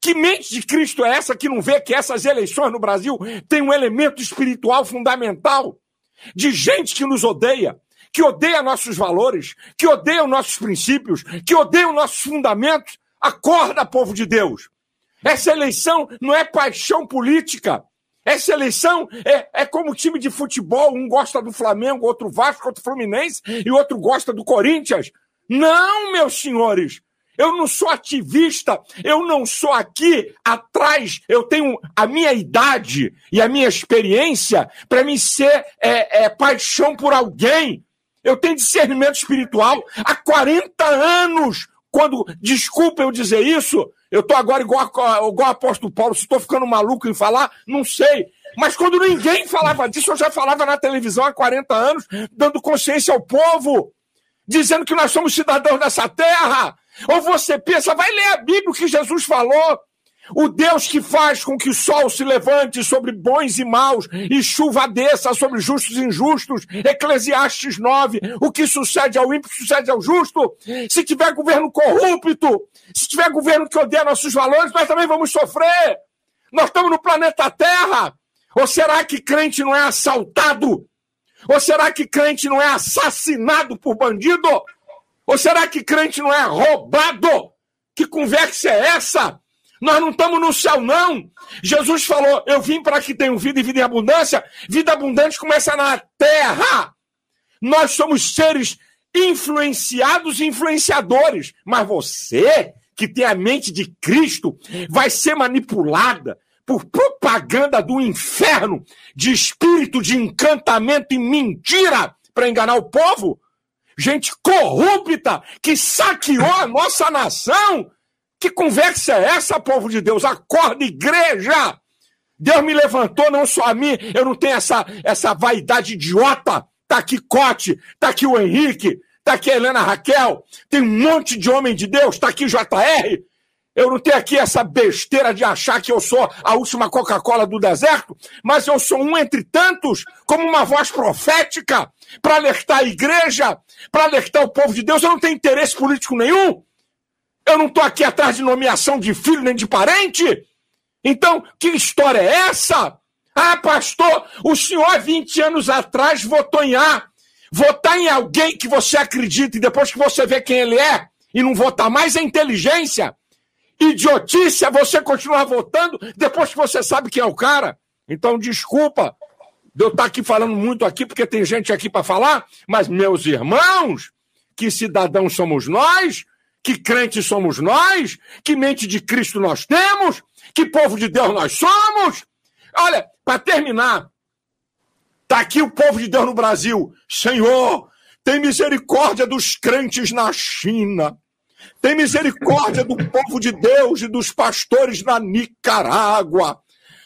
Que mente de Cristo é essa que não vê que essas eleições no Brasil têm um elemento espiritual fundamental? De gente que nos odeia, que odeia nossos valores, que odeia nossos princípios, que odeia nossos fundamentos. Acorda, povo de Deus. Essa eleição não é paixão política. Essa eleição é, é como time de futebol. Um gosta do Flamengo, outro Vasco, outro Fluminense e outro gosta do Corinthians. Não, meus senhores. Eu não sou ativista, eu não sou aqui atrás, eu tenho a minha idade e a minha experiência para me ser é, é, paixão por alguém. Eu tenho discernimento espiritual há 40 anos. Quando, desculpa eu dizer isso, eu estou agora igual, igual apóstolo Paulo, se estou ficando maluco em falar, não sei. Mas quando ninguém falava disso, eu já falava na televisão há 40 anos, dando consciência ao povo, dizendo que nós somos cidadãos dessa terra. Ou você pensa, vai ler a Bíblia, o que Jesus falou. O Deus que faz com que o sol se levante sobre bons e maus e chuva desça sobre justos e injustos. Eclesiastes 9. O que sucede ao ímpio sucede ao justo. Se tiver governo corrupto, se tiver governo que odeia nossos valores, nós também vamos sofrer. Nós estamos no planeta Terra. Ou será que crente não é assaltado? Ou será que crente não é assassinado por bandido? Ou será que crente não é roubado? Que conversa é essa? Nós não estamos no céu, não. Jesus falou: Eu vim para que tenham vida e vida em abundância. Vida abundante começa na terra. Nós somos seres influenciados e influenciadores. Mas você, que tem a mente de Cristo, vai ser manipulada por propaganda do inferno, de espírito de encantamento e mentira para enganar o povo. Gente corrupta que saqueou a nossa nação que conversa é essa, povo de Deus? Acorda, igreja! Deus me levantou, não só a mim, eu não tenho essa, essa vaidade idiota. Tá aqui Cote, tá aqui o Henrique, tá aqui a Helena Raquel, tem um monte de homem de Deus, tá aqui JR. Eu não tenho aqui essa besteira de achar que eu sou a última Coca-Cola do deserto, mas eu sou um entre tantos, como uma voz profética, para alertar a igreja, para alertar o povo de Deus. Eu não tenho interesse político nenhum. Eu não estou aqui atrás de nomeação de filho nem de parente. Então, que história é essa? Ah, pastor, o senhor 20 anos atrás votou em A. Votar em alguém que você acredita e depois que você vê quem ele é e não votar mais é inteligência. Idiotice é você continuar votando depois que você sabe quem é o cara. Então, desculpa de eu estar aqui falando muito aqui, porque tem gente aqui para falar, mas meus irmãos, que cidadãos somos nós, que crentes somos nós, que mente de Cristo nós temos, que povo de Deus nós somos. Olha, para terminar, tá aqui o povo de Deus no Brasil. Senhor, tem misericórdia dos crentes na China. Tem misericórdia do povo de Deus e dos pastores na Nicarágua.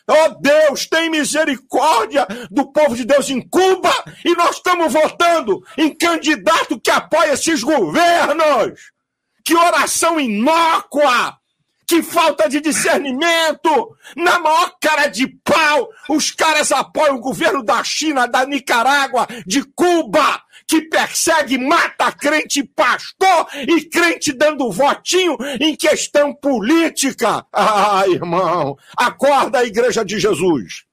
Oh Deus, tem misericórdia do povo de Deus em Cuba e nós estamos votando em candidato que apoia esses governos. Que oração inócua! Que falta de discernimento! Na maior cara de pau, os caras apoiam o governo da China, da Nicarágua, de Cuba, que persegue, mata crente pastor e crente dando votinho em questão política. Ah, irmão, acorda a Igreja de Jesus.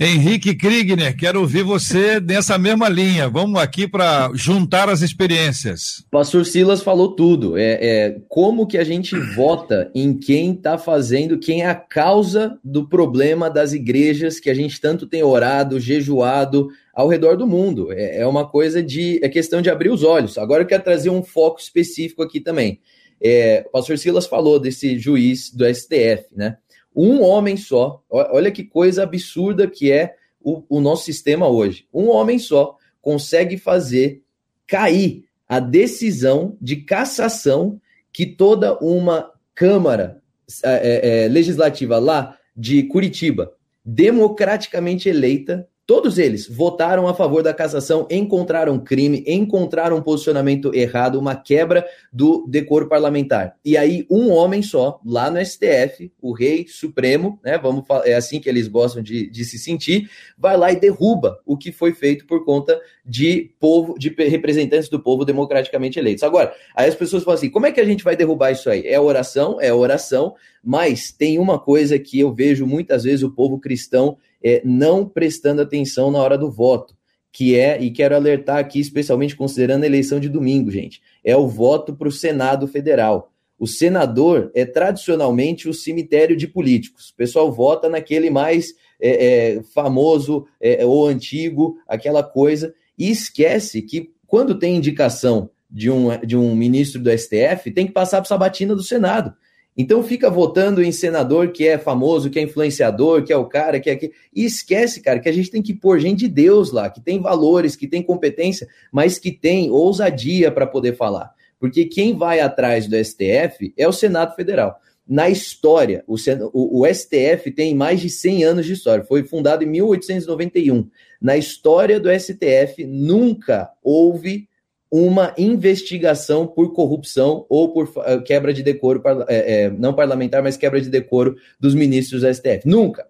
Henrique Kriegner, quero ouvir você nessa mesma linha. Vamos aqui para juntar as experiências. Pastor Silas falou tudo. É, é como que a gente vota em quem está fazendo, quem é a causa do problema das igrejas que a gente tanto tem orado, jejuado ao redor do mundo. É, é uma coisa de. É questão de abrir os olhos. Agora eu quero trazer um foco específico aqui também. É, o pastor Silas falou desse juiz do STF, né? Um homem só, olha que coisa absurda que é o, o nosso sistema hoje. Um homem só consegue fazer cair a decisão de cassação que toda uma Câmara é, é, Legislativa lá de Curitiba, democraticamente eleita, Todos eles votaram a favor da cassação, encontraram crime, encontraram um posicionamento errado, uma quebra do decoro parlamentar. E aí, um homem só, lá no STF, o rei supremo, né? Vamos é assim que eles gostam de, de se sentir, vai lá e derruba o que foi feito por conta de povo, de representantes do povo democraticamente eleitos. Agora, aí as pessoas falam assim: como é que a gente vai derrubar isso aí? É oração, é oração, mas tem uma coisa que eu vejo muitas vezes o povo cristão é, não prestando atenção na hora do voto, que é, e quero alertar aqui, especialmente considerando a eleição de domingo, gente, é o voto para o Senado Federal. O senador é tradicionalmente o cemitério de políticos. O pessoal vota naquele mais é, é, famoso é, ou antigo, aquela coisa, e esquece que quando tem indicação de um, de um ministro do STF, tem que passar para a sabatina do Senado. Então fica votando em senador que é famoso, que é influenciador, que é o cara, que é aqui. E esquece, cara, que a gente tem que pôr gente de Deus lá, que tem valores, que tem competência, mas que tem ousadia para poder falar. Porque quem vai atrás do STF é o Senado Federal. Na história, o, o, o STF tem mais de 100 anos de história. Foi fundado em 1891. Na história do STF, nunca houve uma investigação por corrupção ou por eh, quebra de decoro, é, não parlamentar, mas quebra de decoro dos ministros do STF. Nunca.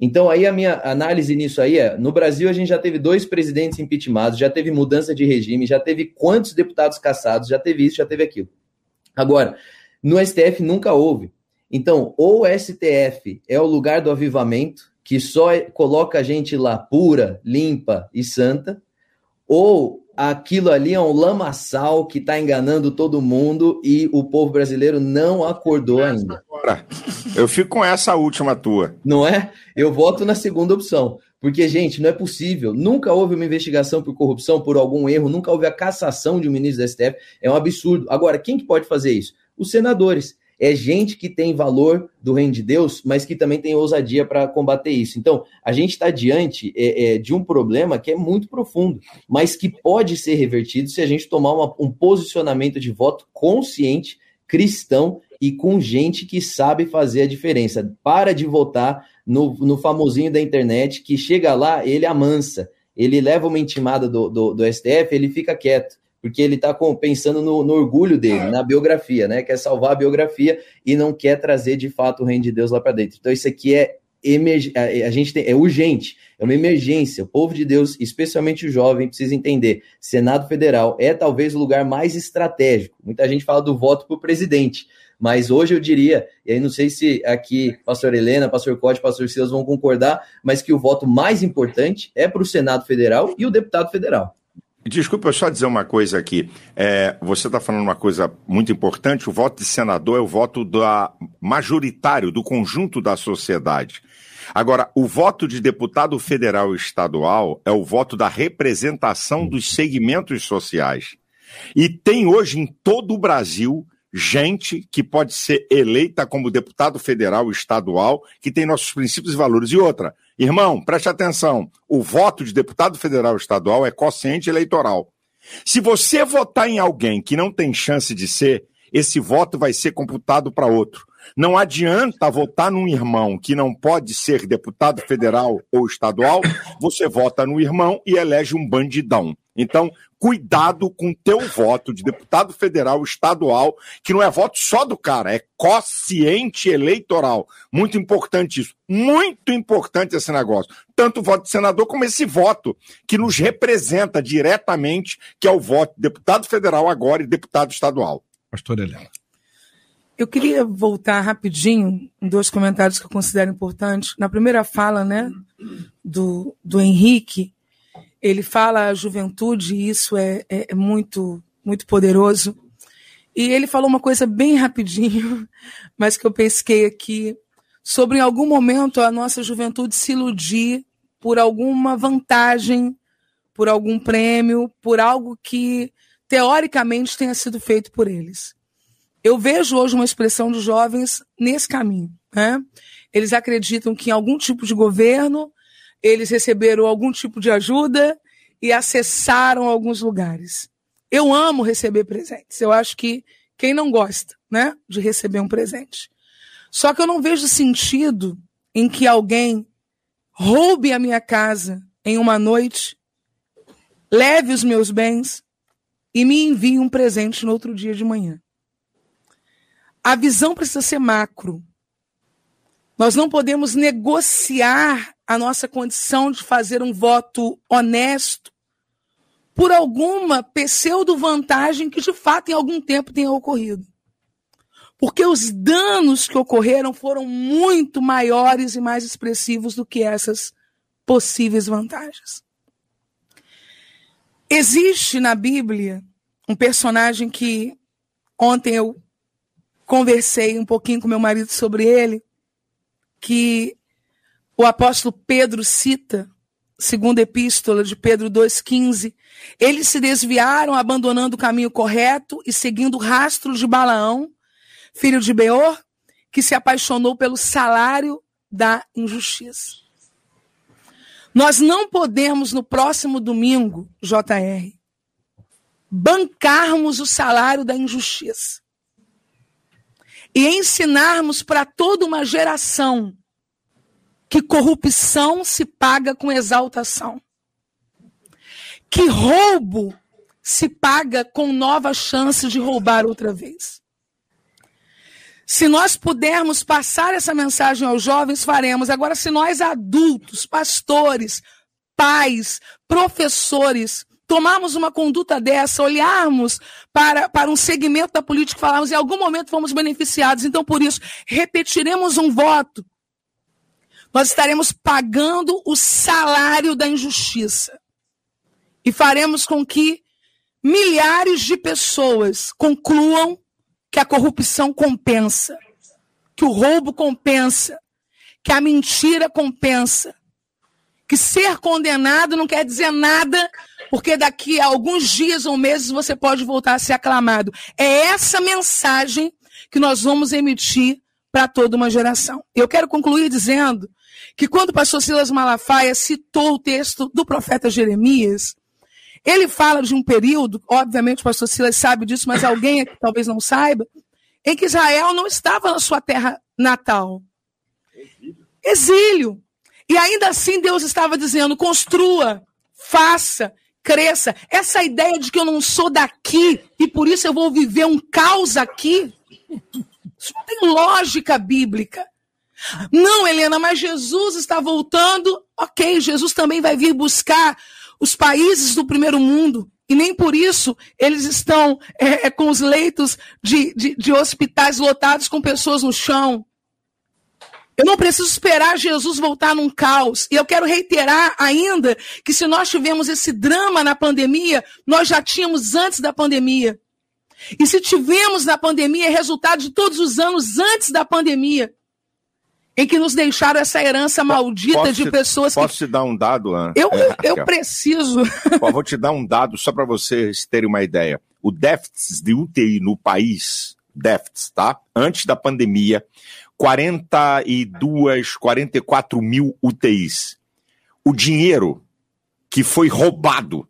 Então, aí a minha análise nisso aí é: no Brasil a gente já teve dois presidentes impeachmentados, já teve mudança de regime, já teve quantos deputados caçados, já teve isso, já teve aquilo. Agora, no STF nunca houve. Então, ou o STF é o lugar do avivamento, que só coloca a gente lá pura, limpa e santa, ou aquilo ali é um lamaçal que está enganando todo mundo e o povo brasileiro não acordou ainda. Agora, eu fico com essa última tua. Não é? Eu voto na segunda opção. Porque, gente, não é possível. Nunca houve uma investigação por corrupção, por algum erro, nunca houve a cassação de um ministro da STF. É um absurdo. Agora, quem que pode fazer isso? Os senadores é gente que tem valor do reino de Deus, mas que também tem ousadia para combater isso. Então, a gente está diante é, é, de um problema que é muito profundo, mas que pode ser revertido se a gente tomar uma, um posicionamento de voto consciente, cristão e com gente que sabe fazer a diferença. Para de votar no, no famosinho da internet que chega lá, ele amansa. Ele leva uma intimada do, do, do STF, ele fica quieto porque ele está pensando no, no, orgulho dele, na biografia, né? Quer salvar a biografia e não quer trazer de fato o reino de Deus lá para dentro. Então, isso aqui é a gente tem, é urgente, é uma emergência. O povo de Deus, especialmente o jovem, precisa entender. Senado Federal é talvez o lugar mais estratégico. Muita gente fala do voto para o presidente, mas hoje eu diria, e aí não sei se aqui pastor Helena, pastor Cote, pastor Silas vão concordar, mas que o voto mais importante é para o Senado Federal e o deputado federal. Desculpa, eu só dizer uma coisa aqui. É, você está falando uma coisa muito importante: o voto de senador é o voto da majoritário, do conjunto da sociedade. Agora, o voto de deputado federal e estadual é o voto da representação dos segmentos sociais. E tem hoje em todo o Brasil gente que pode ser eleita como deputado federal e estadual, que tem nossos princípios e valores. E outra, Irmão, preste atenção: o voto de deputado federal estadual é quociente eleitoral. Se você votar em alguém que não tem chance de ser, esse voto vai ser computado para outro. Não adianta votar num irmão que não pode ser deputado federal ou estadual, você vota no irmão e elege um bandidão. Então, cuidado com teu voto de deputado federal, estadual, que não é voto só do cara, é quociente eleitoral. Muito importante isso. Muito importante esse negócio. Tanto o voto de senador como esse voto que nos representa diretamente, que é o voto de deputado federal agora e deputado estadual. Pastor Helena. Eu queria voltar rapidinho em dois comentários que eu considero importantes. Na primeira fala, né, do, do Henrique, ele fala a juventude, e isso é, é, é muito, muito poderoso. E ele falou uma coisa bem rapidinho, mas que eu pesquei aqui, sobre em algum momento a nossa juventude se iludir por alguma vantagem, por algum prêmio, por algo que teoricamente tenha sido feito por eles. Eu vejo hoje uma expressão dos jovens nesse caminho. Né? Eles acreditam que em algum tipo de governo eles receberam algum tipo de ajuda e acessaram alguns lugares. Eu amo receber presentes. Eu acho que quem não gosta, né, de receber um presente. Só que eu não vejo sentido em que alguém roube a minha casa em uma noite, leve os meus bens e me envie um presente no outro dia de manhã. A visão precisa ser macro. Nós não podemos negociar a nossa condição de fazer um voto honesto por alguma pseudo-vantagem que de fato em algum tempo tenha ocorrido. Porque os danos que ocorreram foram muito maiores e mais expressivos do que essas possíveis vantagens. Existe na Bíblia um personagem que ontem eu conversei um pouquinho com meu marido sobre ele, que o apóstolo Pedro cita, segunda epístola de Pedro 2,15. Eles se desviaram, abandonando o caminho correto e seguindo o rastro de Balaão, filho de Beor, que se apaixonou pelo salário da injustiça. Nós não podemos, no próximo domingo, JR, bancarmos o salário da injustiça e ensinarmos para toda uma geração que corrupção se paga com exaltação, que roubo se paga com nova chance de roubar outra vez. Se nós pudermos passar essa mensagem aos jovens, faremos. Agora, se nós adultos, pastores, pais, professores, tomarmos uma conduta dessa, olharmos para, para um segmento da política e falarmos, em algum momento fomos beneficiados, então por isso repetiremos um voto. Nós estaremos pagando o salário da injustiça. E faremos com que milhares de pessoas concluam que a corrupção compensa, que o roubo compensa, que a mentira compensa, que ser condenado não quer dizer nada porque daqui a alguns dias ou meses você pode voltar a ser aclamado. É essa mensagem que nós vamos emitir para toda uma geração. Eu quero concluir dizendo que quando o pastor Silas Malafaia citou o texto do profeta Jeremias, ele fala de um período, obviamente o pastor Silas sabe disso, mas alguém aqui talvez não saiba, em que Israel não estava na sua terra natal. Exílio. Exílio. E ainda assim Deus estava dizendo: construa, faça, cresça. Essa ideia de que eu não sou daqui e por isso eu vou viver um caos aqui, isso não tem lógica bíblica. Não, Helena, mas Jesus está voltando. Ok, Jesus também vai vir buscar os países do primeiro mundo. E nem por isso eles estão é, é com os leitos de, de, de hospitais lotados com pessoas no chão. Eu não preciso esperar Jesus voltar num caos. E eu quero reiterar ainda que se nós tivemos esse drama na pandemia, nós já tínhamos antes da pandemia. E se tivemos na pandemia, é resultado de todos os anos antes da pandemia, em que nos deixaram essa herança maldita posso de te, pessoas posso que. Posso te dar um dado, Ana? Eu, é, eu preciso. Vou te dar um dado só para vocês terem uma ideia. O déficit de UTI no país, déficit, tá? Antes da pandemia, 42, 44 mil UTIs. O dinheiro que foi roubado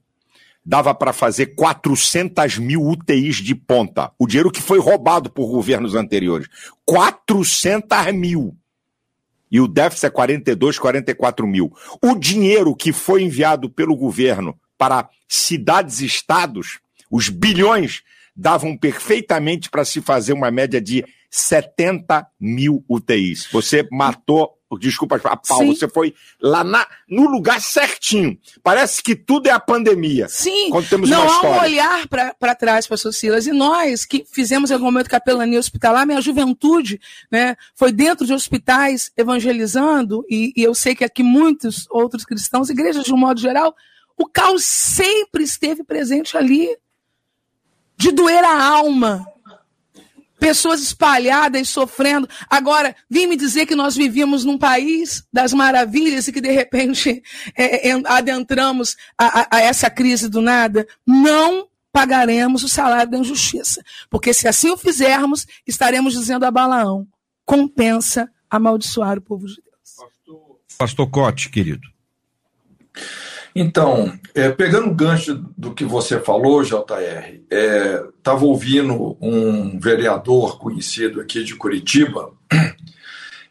dava para fazer 400 mil UTIs de ponta. O dinheiro que foi roubado por governos anteriores. 400 mil. E o déficit é 42, 44 mil. O dinheiro que foi enviado pelo governo para cidades-estados, os bilhões davam perfeitamente para se fazer uma média de 70 mil UTIs. Você matou, desculpa, a pau, Sim. você foi lá na, no lugar certinho. Parece que tudo é a pandemia. Sim, não há um olhar para trás, pastor Silas. E nós que fizemos em algum momento capelania hospitalar, minha juventude né, foi dentro de hospitais evangelizando, e, e eu sei que aqui muitos outros cristãos, igrejas de um modo geral, o caos sempre esteve presente ali. De doer a alma, pessoas espalhadas sofrendo. Agora, vim me dizer que nós vivíamos num país das maravilhas e que de repente é, é, adentramos a, a, a essa crise do nada. Não pagaremos o salário da injustiça. Porque se assim o fizermos, estaremos dizendo a Balaão: compensa amaldiçoar o povo de Deus. Pastor, Pastor Cote, querido. Então, é, pegando o gancho do que você falou, JR, estava é, ouvindo um vereador conhecido aqui de Curitiba,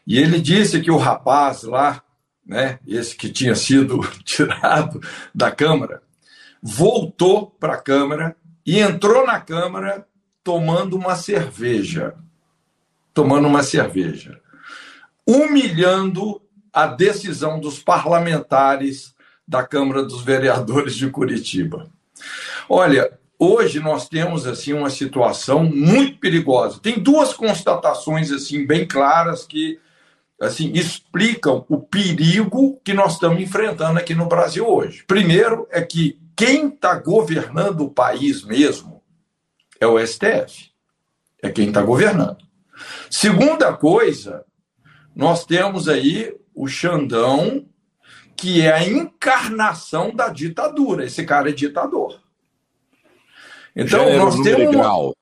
e ele disse que o rapaz lá, né, esse que tinha sido tirado da Câmara, voltou para a Câmara e entrou na Câmara tomando uma cerveja. Tomando uma cerveja. Humilhando a decisão dos parlamentares da Câmara dos Vereadores de Curitiba. Olha, hoje nós temos assim uma situação muito perigosa. Tem duas constatações assim bem claras que assim explicam o perigo que nós estamos enfrentando aqui no Brasil hoje. Primeiro é que quem está governando o país mesmo é o STF. É quem está governando. Segunda coisa, nós temos aí o Xandão que é a encarnação da ditadura. Esse cara é ditador. Então, nós temos. Uma...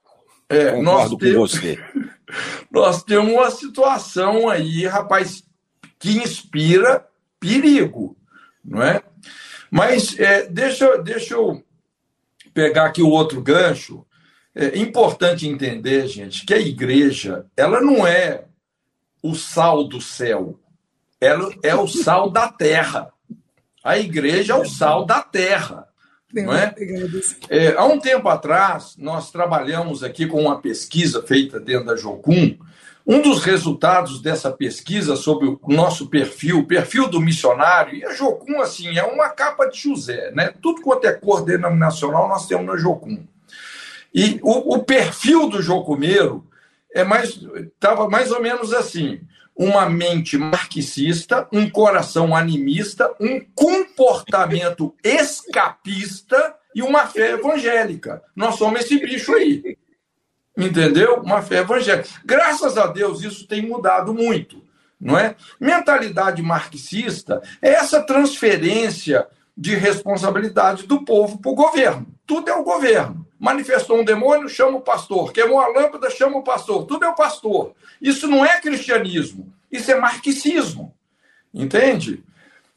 É, nós temos... você. nós temos uma situação aí, rapaz, que inspira perigo, não é? Mas é, deixa, deixa eu pegar aqui o outro gancho. É importante entender, gente, que a igreja ela não é o sal do céu ela é o sal da terra. A igreja é o sal da terra. Não é? é? há um tempo atrás, nós trabalhamos aqui com uma pesquisa feita dentro da Jocum. Um dos resultados dessa pesquisa sobre o nosso perfil, o perfil do missionário, e a Jocum, assim, é uma capa de José, né? Tudo quanto é cor denominacional nós temos na Jocum. E o, o perfil do jocumeiro é mais estava mais ou menos assim uma mente marxista, um coração animista, um comportamento escapista e uma fé evangélica. Nós somos esse bicho aí. Entendeu? Uma fé evangélica. Graças a Deus isso tem mudado muito, não é? Mentalidade marxista é essa transferência de responsabilidade do povo para o governo. Tudo é o governo. Manifestou um demônio, chama o pastor. Queimou a lâmpada, chama o pastor. Tudo é o pastor. Isso não é cristianismo, isso é marxismo. Entende?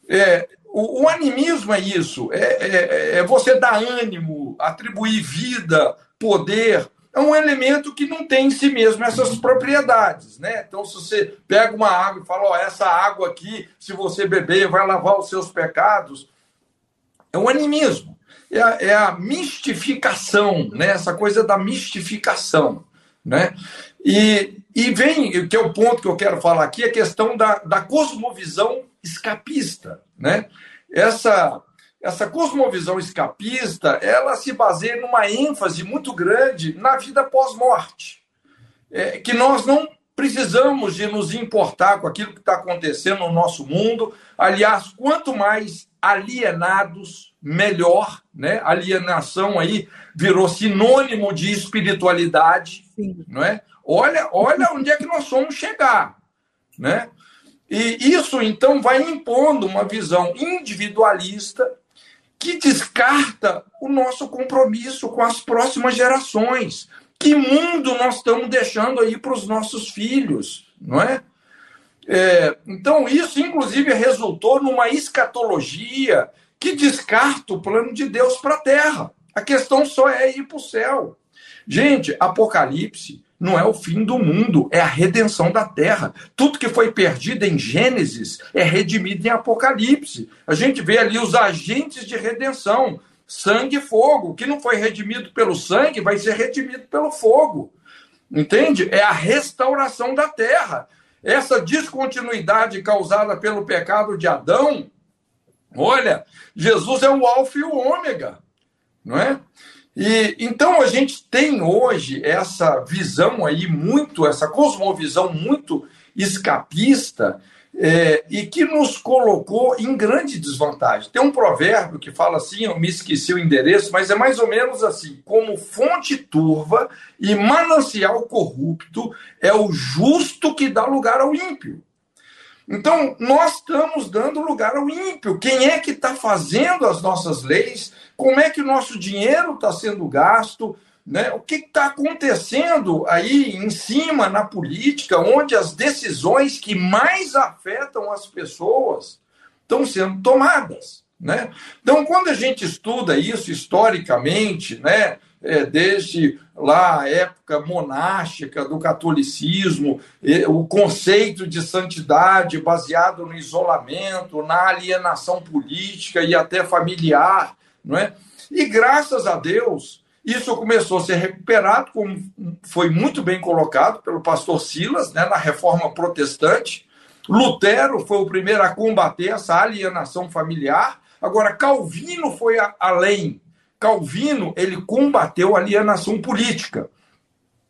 É, o, o, animismo é isso: é, é, é você dar ânimo, atribuir vida, poder é um elemento que não tem em si mesmo essas propriedades, né? Então, se você pega uma água e fala, ó, essa água aqui, se você beber, vai lavar os seus pecados, é um animismo. É a, é a mistificação, né? Essa coisa da mistificação, né? E, e vem, que é o ponto que eu quero falar aqui, a questão da, da cosmovisão escapista, né? Essa, essa cosmovisão escapista, ela se baseia numa ênfase muito grande na vida pós-morte, é, que nós não precisamos de nos importar com aquilo que está acontecendo no nosso mundo. Aliás, quanto mais alienados, melhor, né? Alienação aí virou sinônimo de espiritualidade, Sim. não é? Olha, olha onde é que nós vamos chegar, né? E isso então vai impondo uma visão individualista que descarta o nosso compromisso com as próximas gerações. Que mundo nós estamos deixando aí para os nossos filhos, não é? É, então, isso, inclusive, resultou numa escatologia que descarta o plano de Deus para a terra. A questão só é ir para o céu. Gente, Apocalipse não é o fim do mundo, é a redenção da terra. Tudo que foi perdido em Gênesis é redimido em Apocalipse. A gente vê ali os agentes de redenção. sangue e fogo. O que não foi redimido pelo sangue vai ser redimido pelo fogo. Entende? É a restauração da terra. Essa descontinuidade causada pelo pecado de Adão, olha, Jesus é o alfa e o ômega, não é? E então a gente tem hoje essa visão aí muito, essa cosmovisão muito escapista é, e que nos colocou em grande desvantagem. Tem um provérbio que fala assim, eu me esqueci o endereço, mas é mais ou menos assim: como fonte turva e manancial corrupto é o justo que dá lugar ao ímpio. Então, nós estamos dando lugar ao ímpio. Quem é que está fazendo as nossas leis? Como é que o nosso dinheiro está sendo gasto? Né? O que está acontecendo aí em cima na política, onde as decisões que mais afetam as pessoas estão sendo tomadas? Né? Então, quando a gente estuda isso historicamente, né, é, desde lá a época monástica do catolicismo, o conceito de santidade baseado no isolamento, na alienação política e até familiar, não é? E graças a Deus, isso começou a ser recuperado, como foi muito bem colocado pelo pastor Silas, né, na reforma protestante. Lutero foi o primeiro a combater essa alienação familiar. Agora, Calvino foi a, além. Calvino ele combateu a alienação política.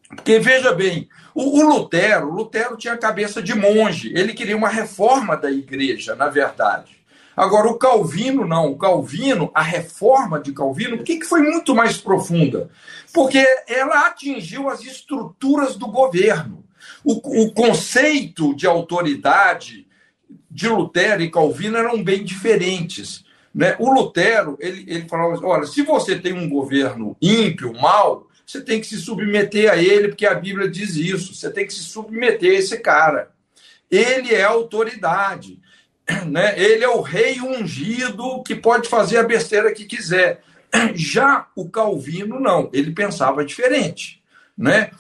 Porque veja bem, o, o Lutero, o Lutero tinha cabeça de monge, ele queria uma reforma da igreja, na verdade. Agora, o Calvino, não. O Calvino, a reforma de Calvino, por que, que foi muito mais profunda? Porque ela atingiu as estruturas do governo. O, o conceito de autoridade de Lutero e Calvino eram bem diferentes. Né? O Lutero, ele, ele falava assim, olha, se você tem um governo ímpio, mau, você tem que se submeter a ele, porque a Bíblia diz isso. Você tem que se submeter a esse cara. Ele é autoridade. né? Ele é o rei ungido que pode fazer a besteira que quiser. Já o Calvino, não, ele pensava diferente. Né?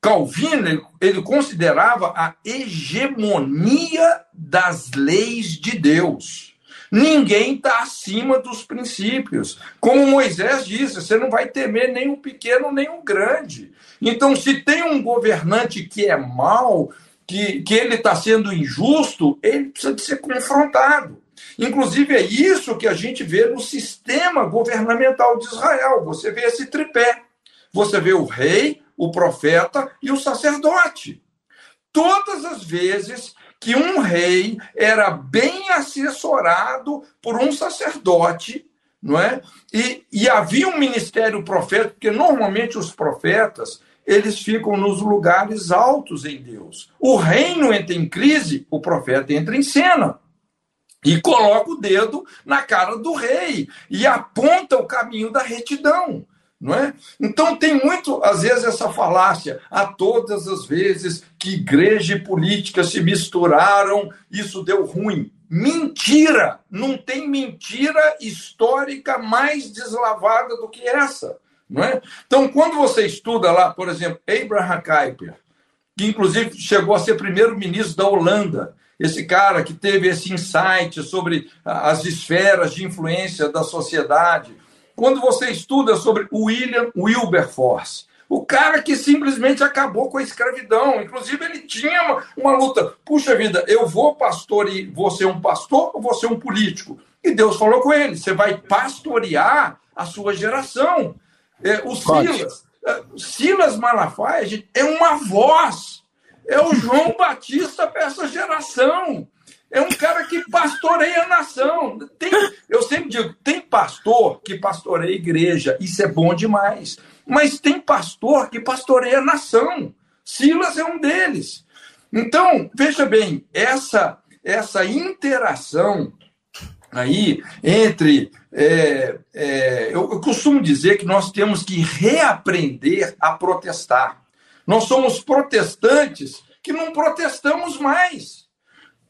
Calvino ele, ele considerava a hegemonia das leis de Deus. Ninguém está acima dos princípios. Como Moisés disse, você não vai temer nem o pequeno nem o grande. Então, se tem um governante que é mau, que, que ele está sendo injusto, ele precisa de ser confrontado. Inclusive, é isso que a gente vê no sistema governamental de Israel. Você vê esse tripé. Você vê o rei, o profeta e o sacerdote. Todas as vezes que um rei era bem assessorado por um sacerdote, não é? E, e havia um ministério profético, porque normalmente os profetas eles ficam nos lugares altos em Deus. O reino entra em crise, o profeta entra em cena e coloca o dedo na cara do rei e aponta o caminho da retidão. Não é? Então tem muito, às vezes, essa falácia. A todas as vezes que igreja e política se misturaram, isso deu ruim. Mentira! Não tem mentira histórica mais deslavada do que essa. Não é? Então, quando você estuda lá, por exemplo, Abraham Kuyper, que inclusive chegou a ser primeiro-ministro da Holanda, esse cara que teve esse insight sobre as esferas de influência da sociedade. Quando você estuda sobre William Wilberforce, o cara que simplesmente acabou com a escravidão. Inclusive, ele tinha uma, uma luta. Puxa vida, eu vou pastor e vou um pastor ou vou ser um político? E Deus falou com ele: você vai pastorear a sua geração. É, o Silas, é, Silas Malafaia gente, é uma voz. É o João Batista para essa geração. É um cara que pastoreia a nação. Tem, eu sempre digo, tem pastor que pastoreia a igreja. Isso é bom demais. Mas tem pastor que pastoreia a nação. Silas é um deles. Então, veja bem, essa, essa interação aí entre. É, é, eu, eu costumo dizer que nós temos que reaprender a protestar. Nós somos protestantes que não protestamos mais.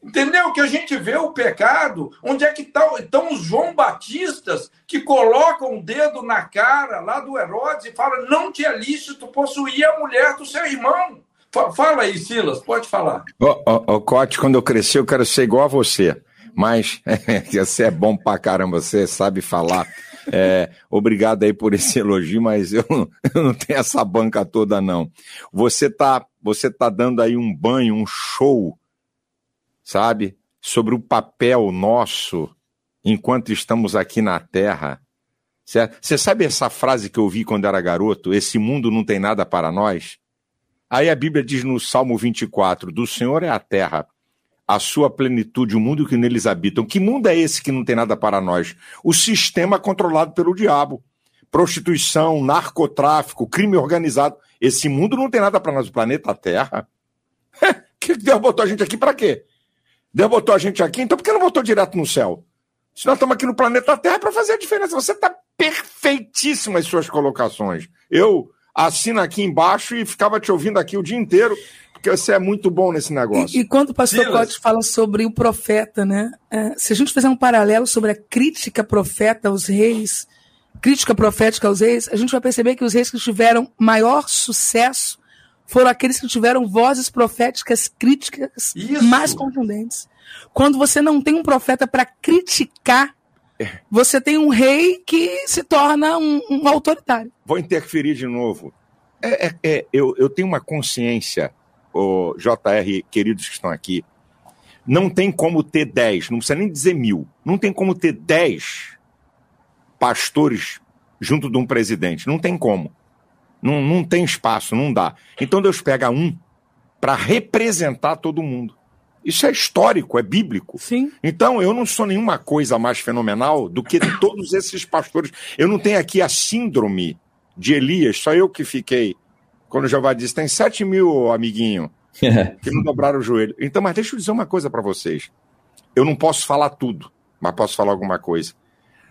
Entendeu? Que a gente vê o pecado, onde é que tá, estão os João Batistas que colocam o dedo na cara lá do Herodes e falam: não te é lícito possuir a mulher do seu irmão. Fala aí, Silas, pode falar. Ô, oh, oh, Cote, quando eu crescer, eu quero ser igual a você mas você é bom pra caramba, você sabe falar. É, obrigado aí por esse elogio, mas eu, eu não tenho essa banca toda, não. Você tá, você tá dando aí um banho, um show, sabe? Sobre o papel nosso enquanto estamos aqui na Terra. Certo? Você sabe essa frase que eu vi quando era garoto? Esse mundo não tem nada para nós? Aí a Bíblia diz no Salmo 24: Do Senhor é a terra, a sua plenitude, o mundo que neles habitam. Que mundo é esse que não tem nada para nós? O sistema controlado pelo diabo. Prostituição, narcotráfico, crime organizado. Esse mundo não tem nada para nós, o planeta Terra. que Deus botou a gente aqui para quê? Deus botou a gente aqui, então por que não botou direto no céu? Se nós estamos aqui no planeta Terra para fazer a diferença. Você está perfeitíssimo as suas colocações. Eu assino aqui embaixo e ficava te ouvindo aqui o dia inteiro, porque você é muito bom nesse negócio. E, e quando o pastor Silas. Cote fala sobre o profeta, né? É, se a gente fizer um paralelo sobre a crítica profeta aos reis, crítica profética aos reis, a gente vai perceber que os reis que tiveram maior sucesso foram aqueles que tiveram vozes proféticas críticas Isso. mais contundentes. Quando você não tem um profeta para criticar você tem um rei que se torna um, um autoritário. Vou interferir de novo. É, é, é, eu, eu tenho uma consciência, o JR, queridos que estão aqui, não tem como ter 10, não precisa nem dizer mil, não tem como ter 10 pastores junto de um presidente. Não tem como. Não, não tem espaço, não dá. Então Deus pega um para representar todo mundo. Isso é histórico, é bíblico. Sim. Então, eu não sou nenhuma coisa mais fenomenal do que todos esses pastores. Eu não tenho aqui a síndrome de Elias, só eu que fiquei. Quando o Jeová disse, tem sete mil, amiguinho, que não dobraram o joelho. Então, mas deixa eu dizer uma coisa para vocês. Eu não posso falar tudo, mas posso falar alguma coisa.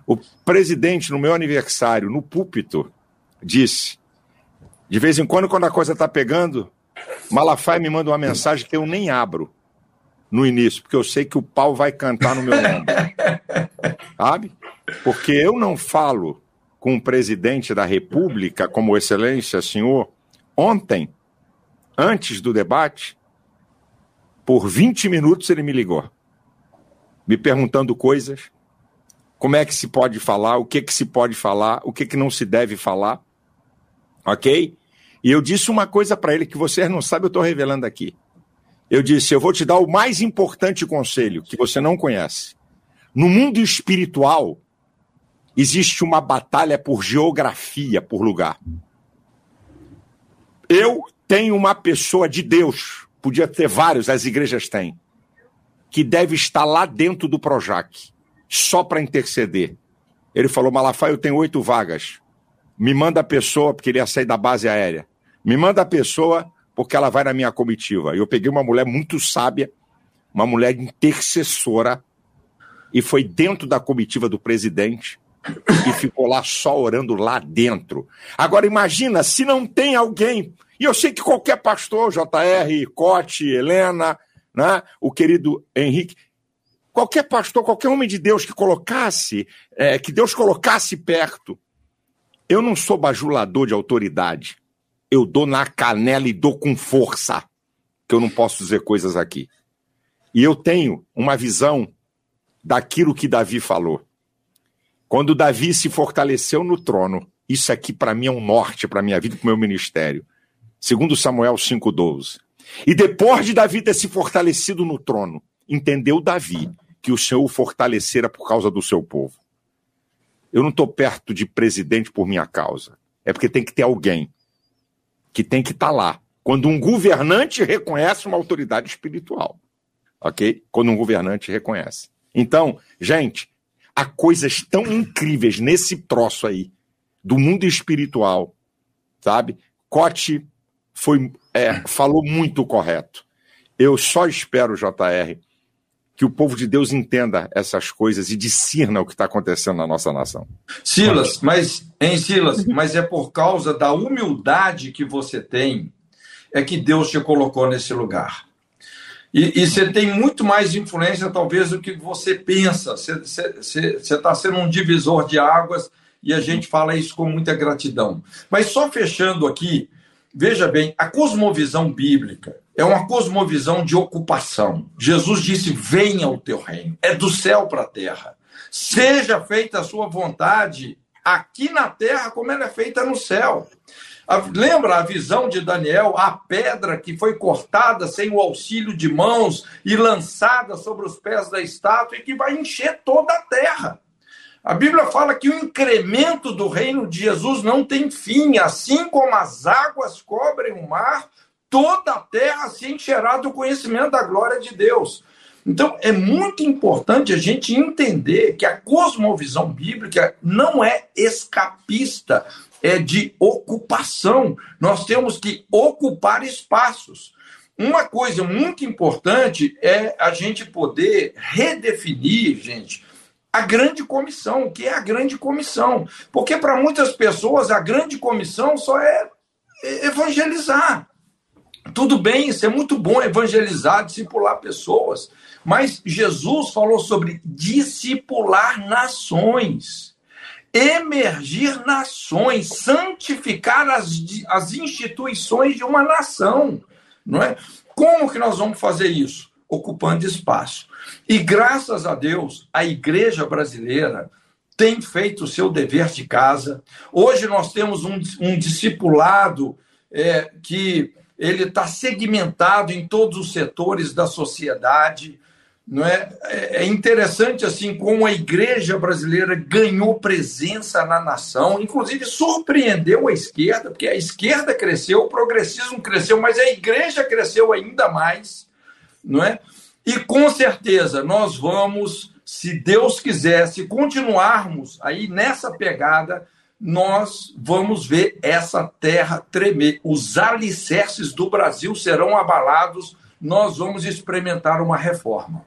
O presidente, no meu aniversário, no púlpito, disse: de vez em quando, quando a coisa está pegando, Malafaia me manda uma mensagem que eu nem abro no início, porque eu sei que o pau vai cantar no meu ombro. Sabe? Porque eu não falo com o presidente da República, como Excelência, senhor, ontem, antes do debate, por 20 minutos ele me ligou, me perguntando coisas, como é que se pode falar, o que que se pode falar, o que que não se deve falar, ok? E eu disse uma coisa para ele que vocês não sabem, eu estou revelando aqui. Eu disse: Eu vou te dar o mais importante conselho que você não conhece. No mundo espiritual, existe uma batalha por geografia, por lugar. Eu tenho uma pessoa de Deus, podia ter vários, as igrejas têm, que deve estar lá dentro do Projac, só para interceder. Ele falou: Malafaia, eu tenho oito vagas. Me manda a pessoa, porque ele ia sair da base aérea. Me manda a pessoa porque ela vai na minha comitiva. Eu peguei uma mulher muito sábia, uma mulher intercessora, e foi dentro da comitiva do presidente e ficou lá só orando lá dentro. Agora imagina se não tem alguém, e eu sei que qualquer pastor, JR, Cote, Helena, né, o querido Henrique, qualquer pastor, qualquer homem de Deus que colocasse, é, que Deus colocasse perto. Eu não sou bajulador de autoridade eu dou na canela e dou com força, que eu não posso dizer coisas aqui. E eu tenho uma visão daquilo que Davi falou. Quando Davi se fortaleceu no trono, isso aqui para mim é um norte para minha vida para o meu ministério. Segundo Samuel 5:12. E depois de Davi ter se fortalecido no trono, entendeu Davi que o Senhor o fortalecera por causa do seu povo. Eu não estou perto de presidente por minha causa. É porque tem que ter alguém que tem que estar tá lá. Quando um governante reconhece uma autoridade espiritual. Ok? Quando um governante reconhece. Então, gente, há coisas tão incríveis nesse troço aí, do mundo espiritual, sabe? Cote foi, é, falou muito correto. Eu só espero, JR, que o povo de Deus entenda essas coisas e discirna o que está acontecendo na nossa nação. Silas, mas em Silas, mas é por causa da humildade que você tem é que Deus te colocou nesse lugar. E, e você tem muito mais influência, talvez, do que você pensa. Você está sendo um divisor de águas e a gente fala isso com muita gratidão. Mas só fechando aqui, veja bem, a cosmovisão bíblica é uma cosmovisão de ocupação. Jesus disse: Venha o teu reino. É do céu para a terra. Seja feita a sua vontade aqui na terra como ela é feita no céu. Lembra a visão de Daniel, a pedra que foi cortada sem o auxílio de mãos e lançada sobre os pés da estátua e que vai encher toda a terra. A Bíblia fala que o incremento do reino de Jesus não tem fim, assim como as águas cobrem o mar, toda a terra se encherá do conhecimento da glória de Deus. Então, é muito importante a gente entender que a cosmovisão bíblica não é escapista, é de ocupação. Nós temos que ocupar espaços. Uma coisa muito importante é a gente poder redefinir, gente, a grande comissão. O que é a grande comissão? Porque para muitas pessoas a grande comissão só é evangelizar. Tudo bem, isso é muito bom evangelizar, discipular pessoas, mas Jesus falou sobre discipular nações emergir nações, santificar as, as instituições de uma nação, não é? Como que nós vamos fazer isso? Ocupando espaço. E graças a Deus, a igreja brasileira tem feito o seu dever de casa. Hoje nós temos um, um discipulado é, que ele está segmentado em todos os setores da sociedade. Não é? é interessante assim como a igreja brasileira ganhou presença na nação, inclusive surpreendeu a esquerda, porque a esquerda cresceu, o progressismo cresceu, mas a igreja cresceu ainda mais, não é? E com certeza nós vamos, se Deus quiser, se continuarmos aí nessa pegada, nós vamos ver essa terra tremer. Os alicerces do Brasil serão abalados, nós vamos experimentar uma reforma.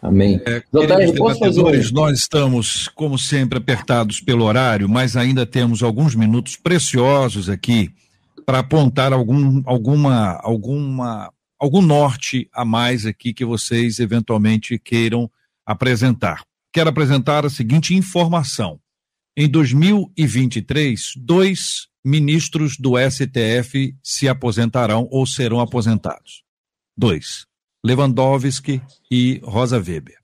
Amém. É, debatedores, nós estamos, como sempre, apertados pelo horário, mas ainda temos alguns minutos preciosos aqui para apontar algum, alguma, alguma, algum norte a mais aqui que vocês eventualmente queiram apresentar. Quero apresentar a seguinte informação. Em 2023, dois ministros do STF se aposentarão ou serão aposentados. Dois. Lewandowski e Rosa Weber.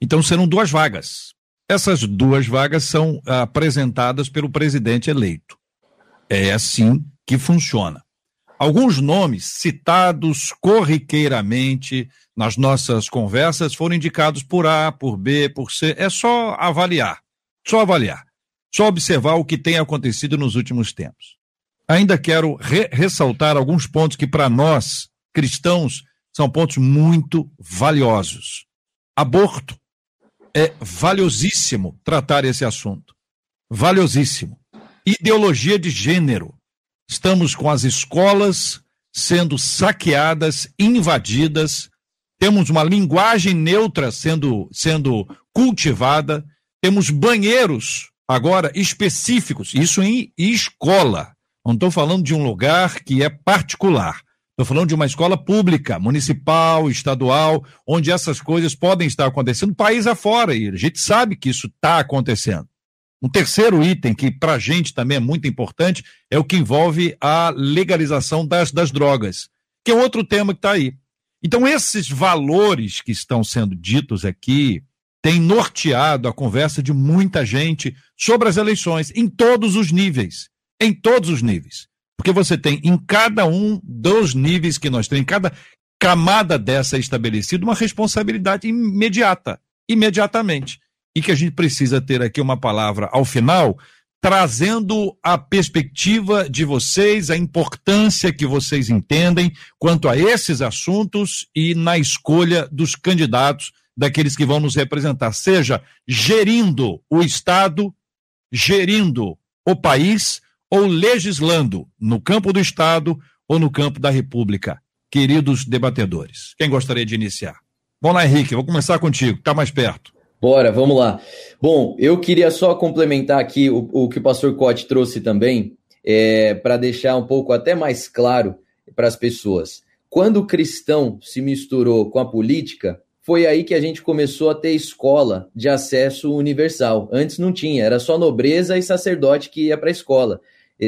Então serão duas vagas. Essas duas vagas são apresentadas pelo presidente eleito. É assim que funciona. Alguns nomes citados corriqueiramente nas nossas conversas foram indicados por A, por B, por C. É só avaliar. Só avaliar. Só observar o que tem acontecido nos últimos tempos. Ainda quero re ressaltar alguns pontos que, para nós, cristãos, são pontos muito valiosos. Aborto. É valiosíssimo tratar esse assunto. Valiosíssimo. Ideologia de gênero. Estamos com as escolas sendo saqueadas, invadidas, temos uma linguagem neutra sendo, sendo cultivada, temos banheiros agora específicos, isso em escola. Não estou falando de um lugar que é particular. Estou falando de uma escola pública, municipal, estadual, onde essas coisas podem estar acontecendo país afora, e a gente sabe que isso está acontecendo. Um terceiro item que para a gente também é muito importante é o que envolve a legalização das, das drogas, que é outro tema que está aí. Então, esses valores que estão sendo ditos aqui têm norteado a conversa de muita gente sobre as eleições, em todos os níveis. Em todos os níveis. Porque você tem em cada um dos níveis que nós temos, em cada camada dessa estabelecida, uma responsabilidade imediata, imediatamente. E que a gente precisa ter aqui uma palavra ao final, trazendo a perspectiva de vocês, a importância que vocês entendem quanto a esses assuntos e na escolha dos candidatos, daqueles que vão nos representar, seja gerindo o Estado, gerindo o país ou legislando no campo do Estado ou no campo da República? Queridos debatedores, quem gostaria de iniciar? Vamos lá, Henrique, vou começar contigo, está mais perto. Bora, vamos lá. Bom, eu queria só complementar aqui o, o que o pastor Cote trouxe também, é, para deixar um pouco até mais claro para as pessoas. Quando o cristão se misturou com a política, foi aí que a gente começou a ter escola de acesso universal. Antes não tinha, era só nobreza e sacerdote que ia para a escola.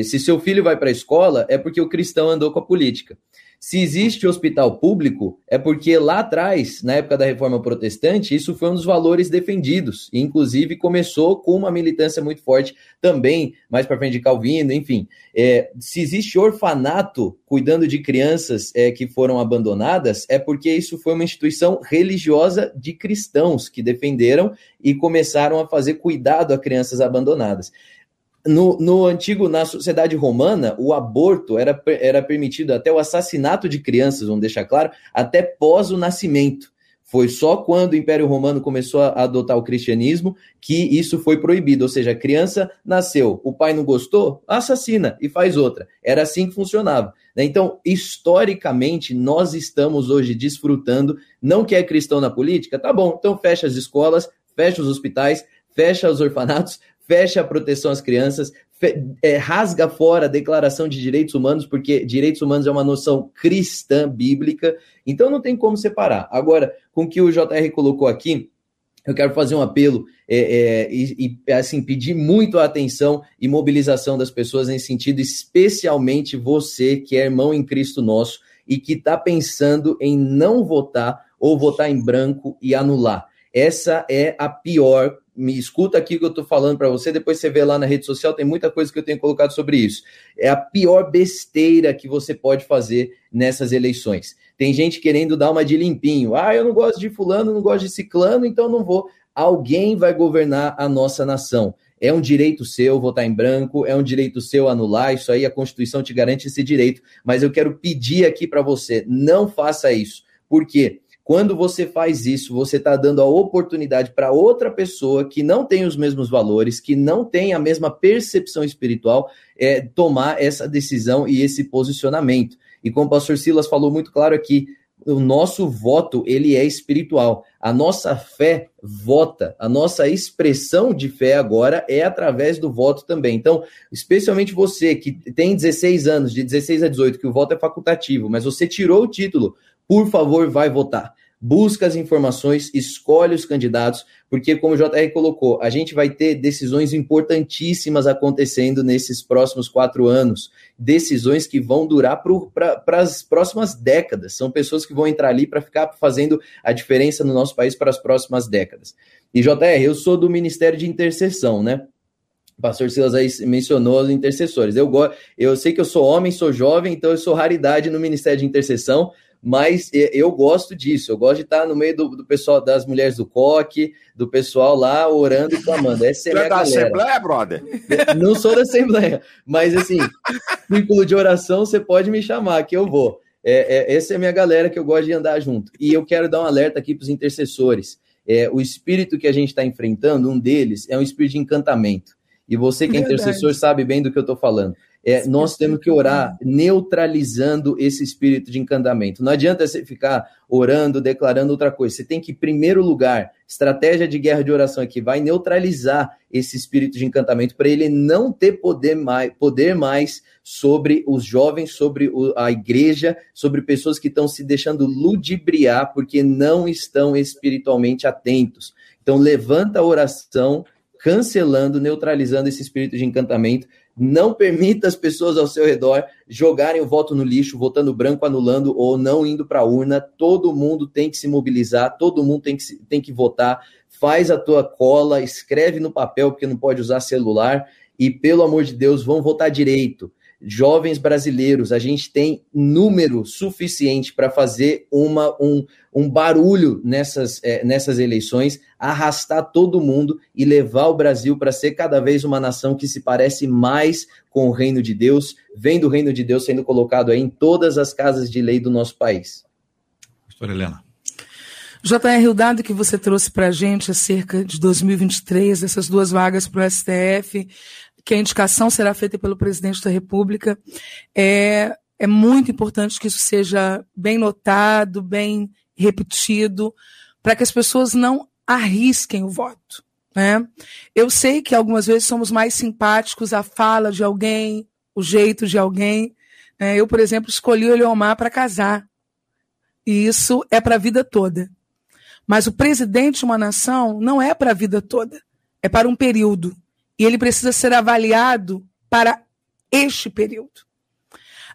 Se seu filho vai para a escola, é porque o cristão andou com a política. Se existe hospital público, é porque lá atrás, na época da reforma protestante, isso foi um dos valores defendidos. Inclusive, começou com uma militância muito forte também, mais para frente de Calvino, enfim. É, se existe orfanato cuidando de crianças é, que foram abandonadas, é porque isso foi uma instituição religiosa de cristãos que defenderam e começaram a fazer cuidado a crianças abandonadas. No, no, antigo, na sociedade romana, o aborto era, era permitido até o assassinato de crianças, vamos deixar claro, até pós o nascimento. Foi só quando o Império Romano começou a adotar o cristianismo que isso foi proibido. Ou seja, a criança nasceu, o pai não gostou, assassina e faz outra. Era assim que funcionava. Né? Então, historicamente, nós estamos hoje desfrutando. Não quer cristão na política? Tá bom, então fecha as escolas, fecha os hospitais, fecha os orfanatos, fecha a proteção às crianças, é, rasga fora a declaração de direitos humanos, porque direitos humanos é uma noção cristã, bíblica, então não tem como separar. Agora, com o que o JR colocou aqui, eu quero fazer um apelo é, é, e, e, assim pedir muito a atenção e mobilização das pessoas nesse sentido, especialmente você que é irmão em Cristo nosso e que está pensando em não votar ou votar em branco e anular. Essa é a pior me escuta aqui que eu estou falando para você, depois você vê lá na rede social, tem muita coisa que eu tenho colocado sobre isso. É a pior besteira que você pode fazer nessas eleições. Tem gente querendo dar uma de limpinho. Ah, eu não gosto de fulano, não gosto de ciclano, então não vou. Alguém vai governar a nossa nação. É um direito seu votar em branco, é um direito seu anular, isso aí a Constituição te garante esse direito, mas eu quero pedir aqui para você, não faça isso. Por quê? Quando você faz isso, você está dando a oportunidade para outra pessoa que não tem os mesmos valores, que não tem a mesma percepção espiritual, é, tomar essa decisão e esse posicionamento. E como o pastor Silas falou muito claro aqui, o nosso voto ele é espiritual. A nossa fé vota, a nossa expressão de fé agora é através do voto também. Então, especialmente você que tem 16 anos, de 16 a 18, que o voto é facultativo, mas você tirou o título, por favor, vai votar. Busca as informações, escolhe os candidatos, porque, como o JR colocou, a gente vai ter decisões importantíssimas acontecendo nesses próximos quatro anos. Decisões que vão durar para as próximas décadas. São pessoas que vão entrar ali para ficar fazendo a diferença no nosso país para as próximas décadas. E, JR, eu sou do Ministério de Intercessão, né? O pastor Silas aí mencionou os intercessores. Eu, eu sei que eu sou homem, sou jovem, então eu sou raridade no Ministério de Intercessão, mas eu gosto disso, eu gosto de estar no meio do, do pessoal, das mulheres do coque, do pessoal lá orando e clamando. Essa é, Você é da galera. Assembleia, brother? Não sou da Assembleia, mas assim, círculo de oração, você pode me chamar, que eu vou. É, é, essa é a minha galera que eu gosto de andar junto. E eu quero dar um alerta aqui para os intercessores. É, o espírito que a gente está enfrentando, um deles, é um espírito de encantamento. E você que é intercessor sabe bem do que eu estou falando. É, nós temos que orar neutralizando esse espírito de encantamento. Não adianta você ficar orando, declarando outra coisa. Você tem que, em primeiro lugar, estratégia de guerra de oração aqui, vai neutralizar esse espírito de encantamento para ele não ter poder mais, poder mais sobre os jovens, sobre a igreja, sobre pessoas que estão se deixando ludibriar porque não estão espiritualmente atentos. Então, levanta a oração cancelando, neutralizando esse espírito de encantamento não permita as pessoas ao seu redor jogarem o voto no lixo, votando branco, anulando ou não indo para a urna. Todo mundo tem que se mobilizar, todo mundo tem que, tem que votar. Faz a tua cola, escreve no papel, porque não pode usar celular. E, pelo amor de Deus, vão votar direito jovens brasileiros, a gente tem número suficiente para fazer uma, um, um barulho nessas, é, nessas eleições, arrastar todo mundo e levar o Brasil para ser cada vez uma nação que se parece mais com o reino de Deus, vendo o reino de Deus sendo colocado aí em todas as casas de lei do nosso país. Pastor Helena. JR, o dado que você trouxe para a gente acerca de 2023, essas duas vagas para o STF, que a indicação será feita pelo presidente da República. É, é muito importante que isso seja bem notado, bem repetido, para que as pessoas não arrisquem o voto. Né? Eu sei que algumas vezes somos mais simpáticos à fala de alguém, o jeito de alguém. Né? Eu, por exemplo, escolhi o Eliomar para casar. E isso é para a vida toda. Mas o presidente de uma nação não é para a vida toda, é para um período e ele precisa ser avaliado para este período.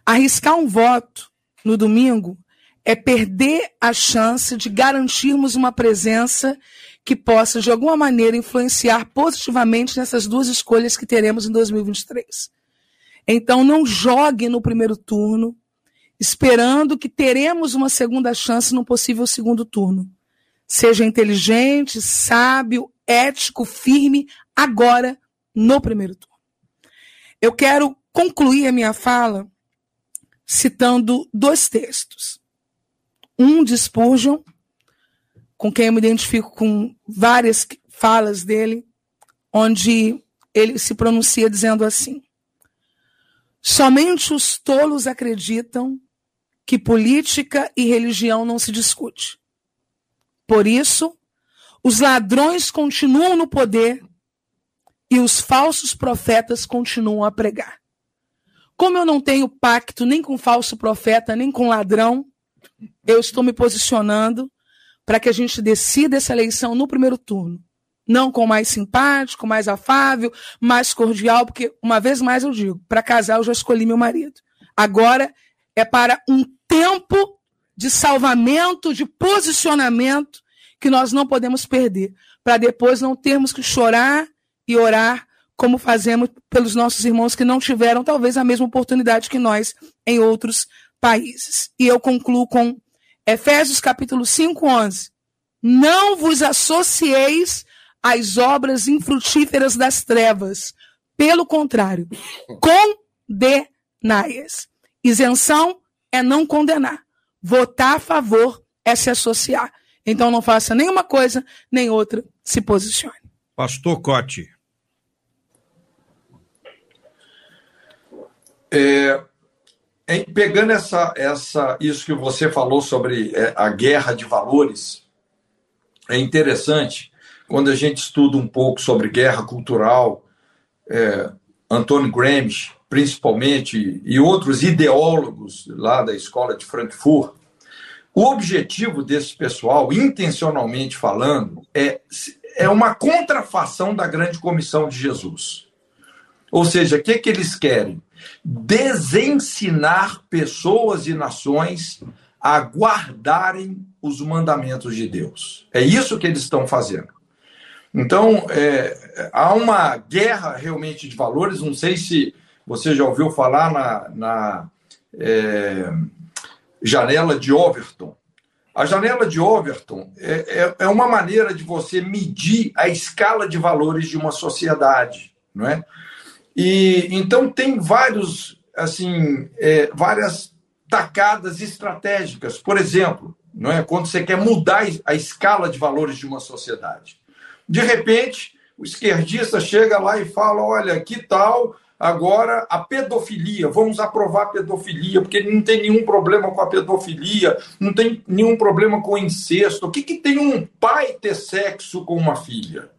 Arriscar um voto no domingo é perder a chance de garantirmos uma presença que possa, de alguma maneira, influenciar positivamente nessas duas escolhas que teremos em 2023. Então, não jogue no primeiro turno, esperando que teremos uma segunda chance no possível segundo turno. Seja inteligente, sábio, ético, firme, agora, no primeiro turno. Eu quero concluir a minha fala citando dois textos. Um de Spurgeon, com quem eu me identifico com várias falas dele, onde ele se pronuncia dizendo assim: Somente os tolos acreditam que política e religião não se discute. Por isso, os ladrões continuam no poder e os falsos profetas continuam a pregar. Como eu não tenho pacto nem com falso profeta, nem com ladrão, eu estou me posicionando para que a gente decida essa eleição no primeiro turno. Não com mais simpático, mais afável, mais cordial, porque, uma vez mais eu digo, para casar eu já escolhi meu marido. Agora é para um tempo de salvamento, de posicionamento, que nós não podemos perder, para depois não termos que chorar e orar como fazemos pelos nossos irmãos que não tiveram talvez a mesma oportunidade que nós em outros países. E eu concluo com Efésios capítulo 5, 11. Não vos associeis às obras infrutíferas das trevas. Pelo contrário, condenai-as. Isenção é não condenar. Votar a favor é se associar. Então não faça nenhuma coisa, nem outra, se posicione. Pastor Cote. É, em, pegando essa, essa, isso que você falou sobre é, a guerra de valores, é interessante quando a gente estuda um pouco sobre guerra cultural, é, Antônio Gramsci, principalmente, e outros ideólogos lá da escola de Frankfurt, o objetivo desse pessoal, intencionalmente falando, é, é uma contrafação da grande comissão de Jesus. Ou seja, o que, que eles querem? Desensinar pessoas e nações a guardarem os mandamentos de Deus. É isso que eles estão fazendo. Então, é, há uma guerra realmente de valores. Não sei se você já ouviu falar na, na é, janela de Overton. A janela de Overton é, é, é uma maneira de você medir a escala de valores de uma sociedade, não é? E então tem vários, assim, é, várias tacadas estratégicas. Por exemplo, não é quando você quer mudar a escala de valores de uma sociedade. De repente, o esquerdista chega lá e fala: olha, que tal agora a pedofilia? Vamos aprovar a pedofilia, porque não tem nenhum problema com a pedofilia, não tem nenhum problema com o incesto. O que, que tem um pai ter sexo com uma filha?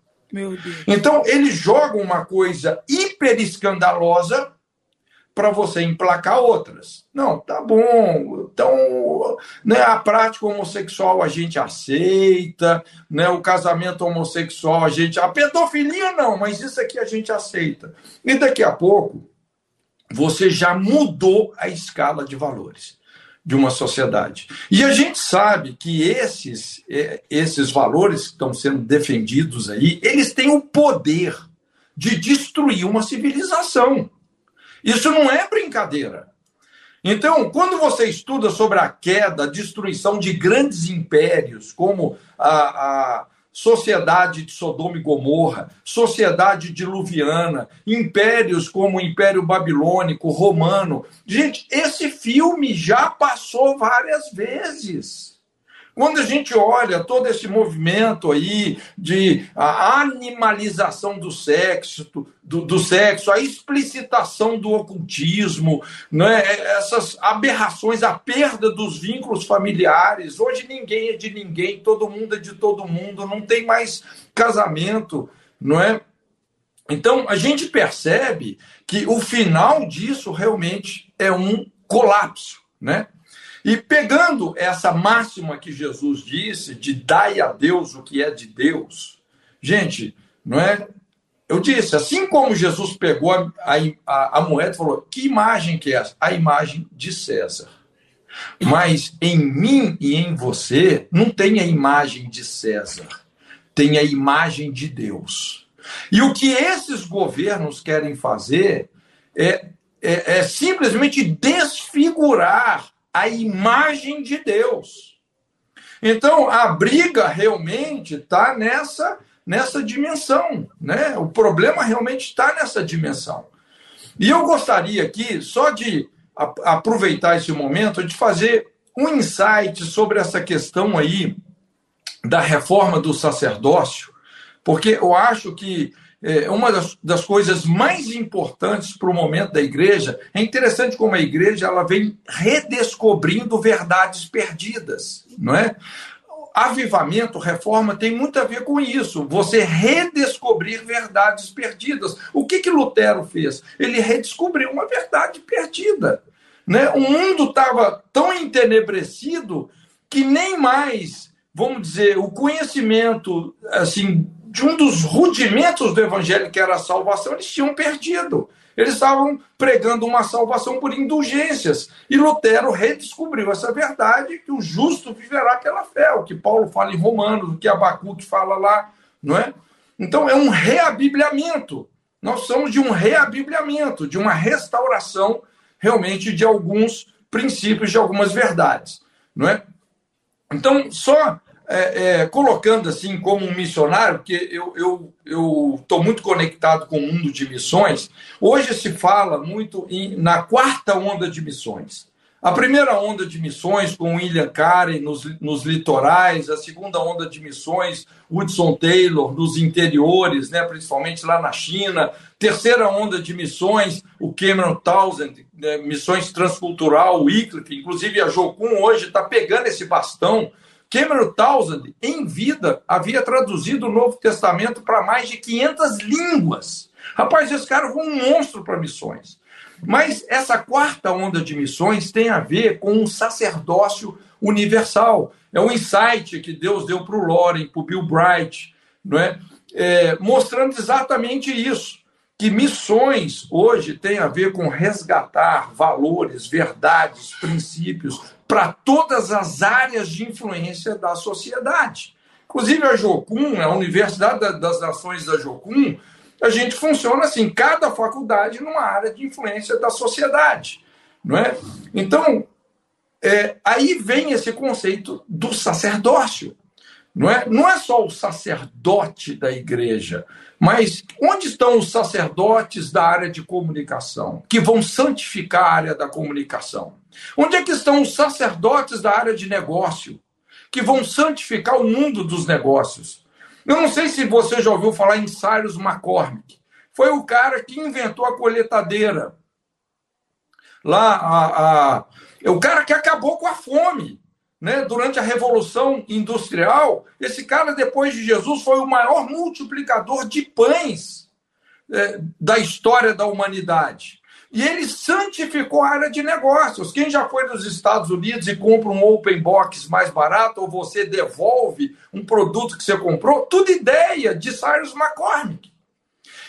Então, eles jogam uma coisa hiper escandalosa para você emplacar outras. Não, tá bom. Então, né, a prática homossexual a gente aceita, né, o casamento homossexual a gente. A pedofilia não, mas isso aqui a gente aceita. E daqui a pouco, você já mudou a escala de valores de uma sociedade. E a gente sabe que esses, é, esses valores que estão sendo defendidos aí, eles têm o poder de destruir uma civilização. Isso não é brincadeira. Então, quando você estuda sobre a queda, a destruição de grandes impérios, como a, a sociedade de Sodoma e Gomorra, sociedade diluviana, impérios como o Império Babilônico, Romano. Gente, esse filme já passou várias vezes. Quando a gente olha todo esse movimento aí de a animalização do sexo, do, do sexo, a explicitação do ocultismo, né? essas aberrações, a perda dos vínculos familiares. Hoje ninguém é de ninguém, todo mundo é de todo mundo, não tem mais casamento, não é? Então a gente percebe que o final disso realmente é um colapso, né? E pegando essa máxima que Jesus disse, de dai a Deus o que é de Deus, gente, não é? Eu disse, assim como Jesus pegou a, a, a moeda e falou: que imagem que é essa? A imagem de César. Mas em mim e em você não tem a imagem de César, tem a imagem de Deus. E o que esses governos querem fazer é, é, é simplesmente desfigurar a imagem de Deus. Então, a briga realmente está nessa, nessa dimensão. Né? O problema realmente está nessa dimensão. E eu gostaria aqui, só de aproveitar esse momento, de fazer um insight sobre essa questão aí da reforma do sacerdócio, porque eu acho que é, uma das, das coisas mais importantes para o momento da igreja é interessante como a igreja ela vem redescobrindo verdades perdidas, não é? Avivamento, reforma tem muito a ver com isso. Você redescobrir verdades perdidas. O que que Lutero fez? Ele redescobriu uma verdade perdida. Né? O mundo estava tão entenebrecido que nem mais, vamos dizer, o conhecimento assim de um dos rudimentos do evangelho, que era a salvação, eles tinham perdido. Eles estavam pregando uma salvação por indulgências. E Lutero redescobriu essa verdade que o justo viverá pela fé, o que Paulo fala em Romanos, o que Abacuque fala lá, não é? Então é um reabibliamento. Nós somos de um reabibliamento, de uma restauração realmente de alguns princípios, de algumas verdades, não é? Então, só é, é, colocando assim como um missionário, porque eu estou muito conectado com o mundo de missões, hoje se fala muito em, na quarta onda de missões. A primeira onda de missões com William Carey nos, nos litorais, a segunda onda de missões, Hudson Taylor nos interiores, né, principalmente lá na China, terceira onda de missões, o Cameron Townsend, né, missões transcultural, o Wycliffe, inclusive a Jocum hoje está pegando esse bastão Cameron Townsend, em vida, havia traduzido o Novo Testamento para mais de 500 línguas. Rapaz, esse cara foi um monstro para missões. Mas essa quarta onda de missões tem a ver com um sacerdócio universal. É um insight que Deus deu para o Loren, para o Bill Bright, não é? é? mostrando exatamente isso. Que missões hoje têm a ver com resgatar valores, verdades, princípios, para todas as áreas de influência da sociedade. Inclusive a Jocum, a Universidade das Nações da Jocum, a gente funciona assim, cada faculdade numa área de influência da sociedade, não é? Então, é, aí vem esse conceito do sacerdócio, não é? Não é só o sacerdote da igreja, mas onde estão os sacerdotes da área de comunicação, que vão santificar a área da comunicação? Onde é que estão os sacerdotes da área de negócio, que vão santificar o mundo dos negócios? Eu não sei se você já ouviu falar em Cyrus McCormick. Foi o cara que inventou a coletadeira. Lá, a, a, é o cara que acabou com a fome. Né? Durante a Revolução Industrial, esse cara, depois de Jesus, foi o maior multiplicador de pães é, da história da humanidade. E ele santificou a área de negócios. Quem já foi nos Estados Unidos e compra um open box mais barato, ou você devolve um produto que você comprou, tudo ideia de Cyrus McCormick.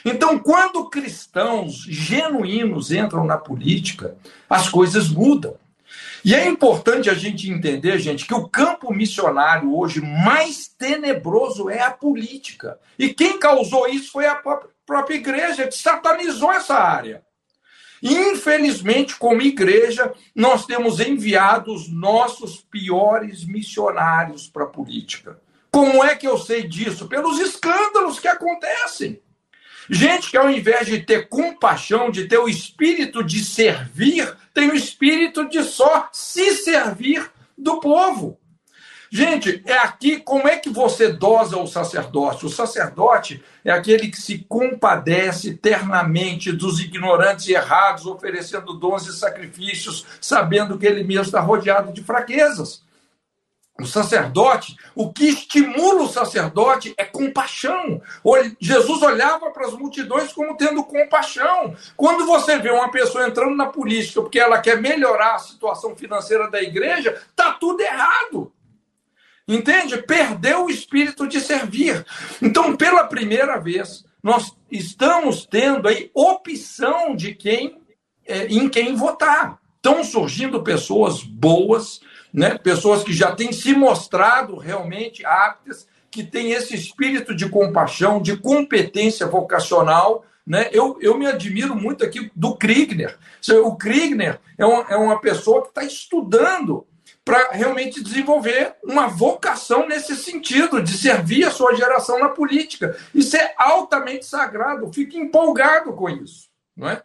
Então, quando cristãos genuínos entram na política, as coisas mudam. E é importante a gente entender, gente, que o campo missionário hoje mais tenebroso é a política. E quem causou isso foi a própria igreja, que satanizou essa área. Infelizmente, como igreja, nós temos enviado os nossos piores missionários para a política. Como é que eu sei disso? Pelos escândalos que acontecem. Gente que ao invés de ter compaixão, de ter o espírito de servir, tem o espírito de só se servir do povo. Gente, é aqui como é que você dosa o sacerdote? O sacerdote é aquele que se compadece eternamente dos ignorantes e errados, oferecendo dons e sacrifícios, sabendo que ele mesmo está rodeado de fraquezas. O sacerdote, o que estimula o sacerdote é compaixão. Jesus olhava para as multidões como tendo compaixão. Quando você vê uma pessoa entrando na política porque ela quer melhorar a situação financeira da igreja, está tudo errado. Entende? Perdeu o espírito de servir. Então, pela primeira vez, nós estamos tendo aí opção de quem é, em quem votar. estão surgindo pessoas boas, né? pessoas que já têm se mostrado realmente aptas, que têm esse espírito de compaixão, de competência vocacional. Né? Eu, eu me admiro muito aqui do Kriegner. O Kriegner é uma, é uma pessoa que está estudando para realmente desenvolver uma vocação nesse sentido, de servir a sua geração na política. Isso é altamente sagrado, fique empolgado com isso. Não é?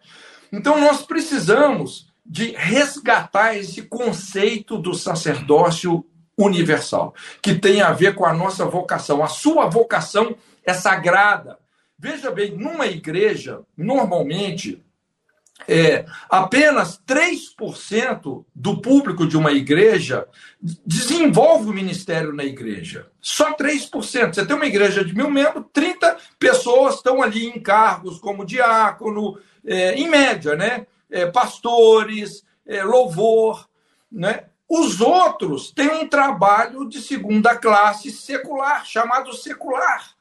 Então, nós precisamos de resgatar esse conceito do sacerdócio universal, que tem a ver com a nossa vocação. A sua vocação é sagrada. Veja bem, numa igreja, normalmente, é, apenas 3% do público de uma igreja desenvolve o ministério na igreja. Só 3%. Você tem uma igreja de mil membros, 30 pessoas estão ali em cargos como diácono, é, em média, né? É, pastores, é, louvor, né? Os outros têm um trabalho de segunda classe secular, chamado secular.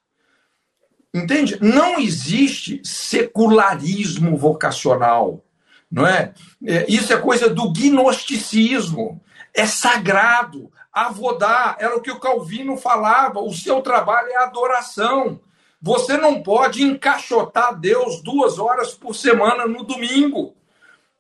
Entende? Não existe secularismo vocacional, não é? é? Isso é coisa do gnosticismo. É sagrado. Avodar era o que o Calvino falava. O seu trabalho é adoração. Você não pode encaixotar Deus duas horas por semana no domingo.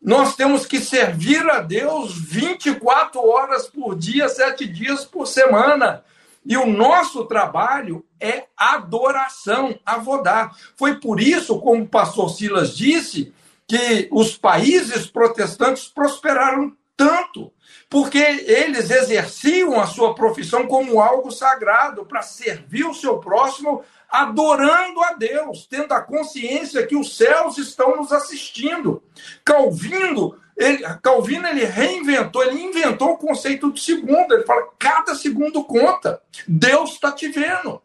Nós temos que servir a Deus 24 horas por dia, sete dias por semana. E o nosso trabalho é adoração, avodar. Foi por isso, como o pastor Silas disse, que os países protestantes prosperaram tanto, porque eles exerciam a sua profissão como algo sagrado para servir o seu próximo, adorando a Deus, tendo a consciência que os céus estão nos assistindo. Calvino ele, Calvino ele reinventou, ele inventou o conceito do segundo. Ele fala: cada segundo conta. Deus está te vendo.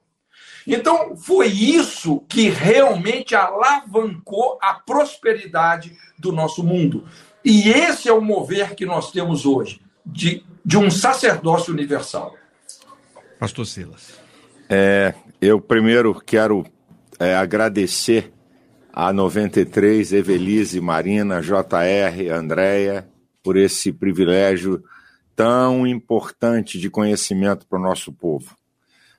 Então, foi isso que realmente alavancou a prosperidade do nosso mundo. E esse é o mover que nós temos hoje, de, de um sacerdócio universal. Pastor Silas. É, eu primeiro quero é, agradecer a 93, Evelise, Marina, JR, Andréia, por esse privilégio tão importante de conhecimento para o nosso povo.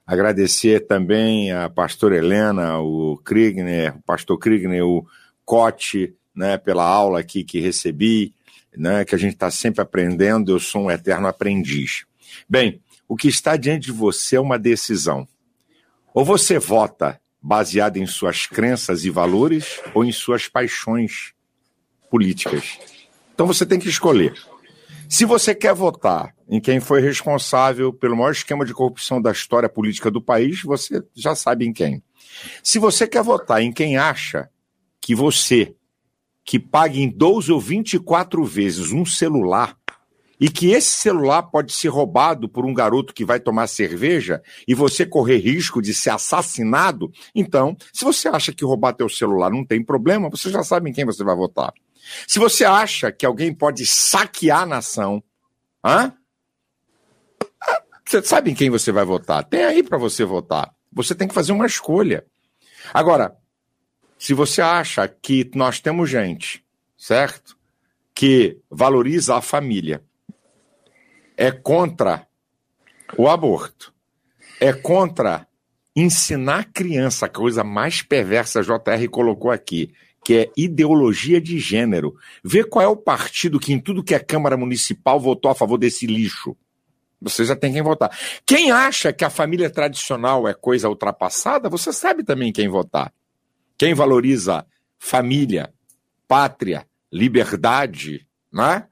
Agradecer também a pastora Helena, o Kriegner, o pastor Kriegner, o Cote, né, pela aula aqui que recebi, né, que a gente está sempre aprendendo, eu sou um eterno aprendiz. Bem, o que está diante de você é uma decisão. Ou você vota baseada em suas crenças e valores ou em suas paixões políticas. Então você tem que escolher. Se você quer votar em quem foi responsável pelo maior esquema de corrupção da história política do país, você já sabe em quem. Se você quer votar em quem acha que você, que pague em 12 ou 24 vezes um celular, e que esse celular pode ser roubado por um garoto que vai tomar cerveja e você correr risco de ser assassinado, então, se você acha que roubar teu celular não tem problema, você já sabe em quem você vai votar. Se você acha que alguém pode saquear a nação, hã? você sabe em quem você vai votar. Tem aí para você votar. Você tem que fazer uma escolha. Agora, se você acha que nós temos gente, certo? Que valoriza a família, é contra o aborto, é contra ensinar a criança, a coisa mais perversa a JR colocou aqui, que é ideologia de gênero. Vê qual é o partido que em tudo que é Câmara Municipal votou a favor desse lixo. Você já tem quem votar. Quem acha que a família tradicional é coisa ultrapassada, você sabe também quem votar. Quem valoriza família, pátria, liberdade, né?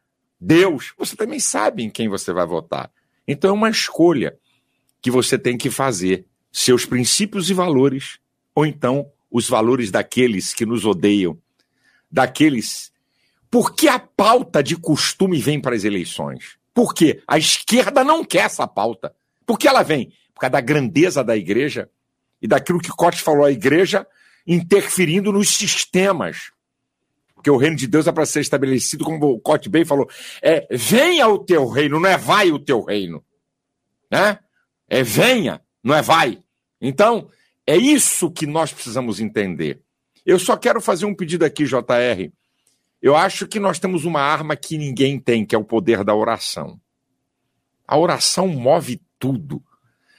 Deus, você também sabe em quem você vai votar. Então é uma escolha que você tem que fazer. Seus princípios e valores, ou então os valores daqueles que nos odeiam, daqueles. Por que a pauta de costume vem para as eleições? Por quê? A esquerda não quer essa pauta. Por que ela vem? Por causa da grandeza da igreja e daquilo que Cote falou, a igreja interferindo nos sistemas porque o reino de Deus é para ser estabelecido, como o Cote bem falou, é venha o teu reino, não é vai o teu reino. Né? É venha, não é vai. Então, é isso que nós precisamos entender. Eu só quero fazer um pedido aqui, JR. Eu acho que nós temos uma arma que ninguém tem, que é o poder da oração. A oração move tudo.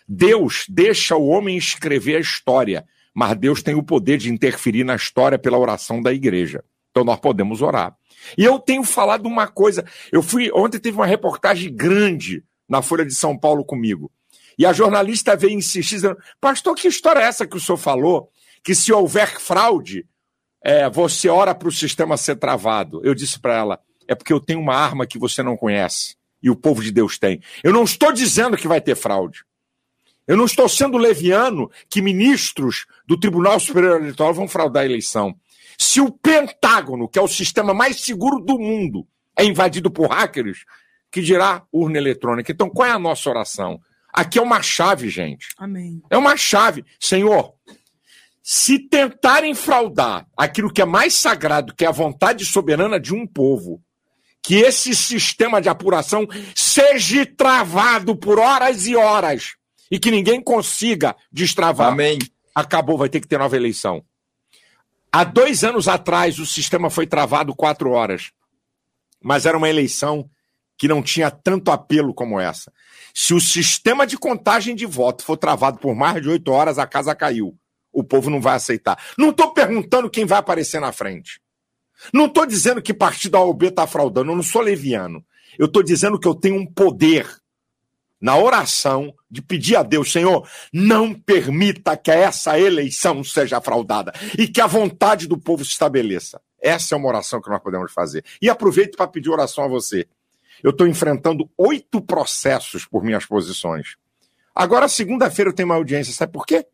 Deus deixa o homem escrever a história, mas Deus tem o poder de interferir na história pela oração da igreja. Então nós podemos orar. E eu tenho falado uma coisa. Eu fui ontem teve uma reportagem grande na Folha de São Paulo comigo. E a jornalista veio insistir, dizendo, pastor, que história é essa que o senhor falou? Que se houver fraude, é, você ora para o sistema ser travado. Eu disse para ela, é porque eu tenho uma arma que você não conhece. E o povo de Deus tem. Eu não estou dizendo que vai ter fraude. Eu não estou sendo leviano que ministros do Tribunal Superior Eleitoral vão fraudar a eleição. Se o Pentágono, que é o sistema mais seguro do mundo, é invadido por hackers, que dirá urna eletrônica. Então, qual é a nossa oração? Aqui é uma chave, gente. Amém. É uma chave. Senhor, se tentarem fraudar aquilo que é mais sagrado, que é a vontade soberana de um povo, que esse sistema de apuração seja travado por horas e horas e que ninguém consiga destravar. Amém. Acabou, vai ter que ter nova eleição. Há dois anos atrás, o sistema foi travado quatro horas. Mas era uma eleição que não tinha tanto apelo como essa. Se o sistema de contagem de voto for travado por mais de oito horas, a casa caiu. O povo não vai aceitar. Não estou perguntando quem vai aparecer na frente. Não estou dizendo que partido A ou B está fraudando. Eu não sou leviano. Eu estou dizendo que eu tenho um poder na oração de pedir a Deus, Senhor, não permita que essa eleição seja fraudada e que a vontade do povo se estabeleça. Essa é uma oração que nós podemos fazer. E aproveito para pedir oração a você. Eu estou enfrentando oito processos por minhas posições. Agora, segunda-feira, eu tenho uma audiência. Sabe por quê?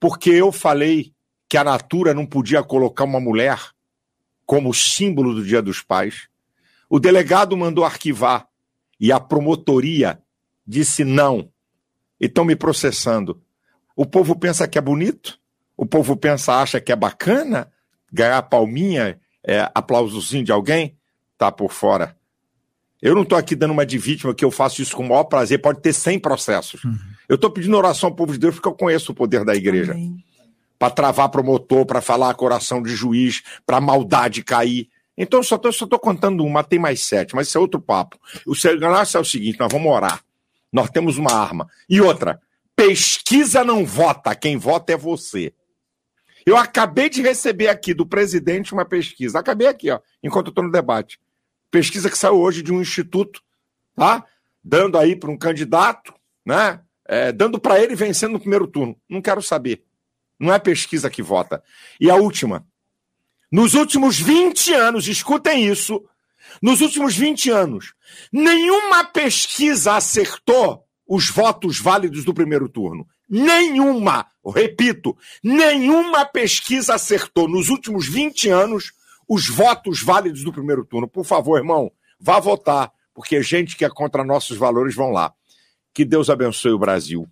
Porque eu falei que a Natura não podia colocar uma mulher como símbolo do Dia dos Pais. O delegado mandou arquivar e a promotoria disse não. E estão me processando. O povo pensa que é bonito? O povo pensa, acha que é bacana ganhar palminha, é, aplausozinho de alguém? Tá por fora. Eu não estou aqui dando uma de vítima, que eu faço isso com o maior prazer. Pode ter 100 processos. Uhum. Eu estou pedindo oração ao povo de Deus porque eu conheço o poder da igreja. Para travar promotor, para falar coração de juiz, para maldade cair. Então, eu só estou contando uma, tem mais sete, mas isso é outro papo. O negócio é o seguinte: nós vamos orar. Nós temos uma arma. E outra, pesquisa não vota, quem vota é você. Eu acabei de receber aqui do presidente uma pesquisa. Acabei aqui, ó, enquanto eu estou no debate. Pesquisa que saiu hoje de um instituto, tá? Dando aí para um candidato, né? É, dando para ele vencendo no primeiro turno. Não quero saber. Não é pesquisa que vota. E a última. Nos últimos 20 anos, escutem isso, nos últimos 20 anos, nenhuma pesquisa acertou os votos válidos do primeiro turno. Nenhuma, repito, nenhuma pesquisa acertou nos últimos 20 anos os votos válidos do primeiro turno. Por favor, irmão, vá votar, porque gente que é contra nossos valores vão lá. Que Deus abençoe o Brasil.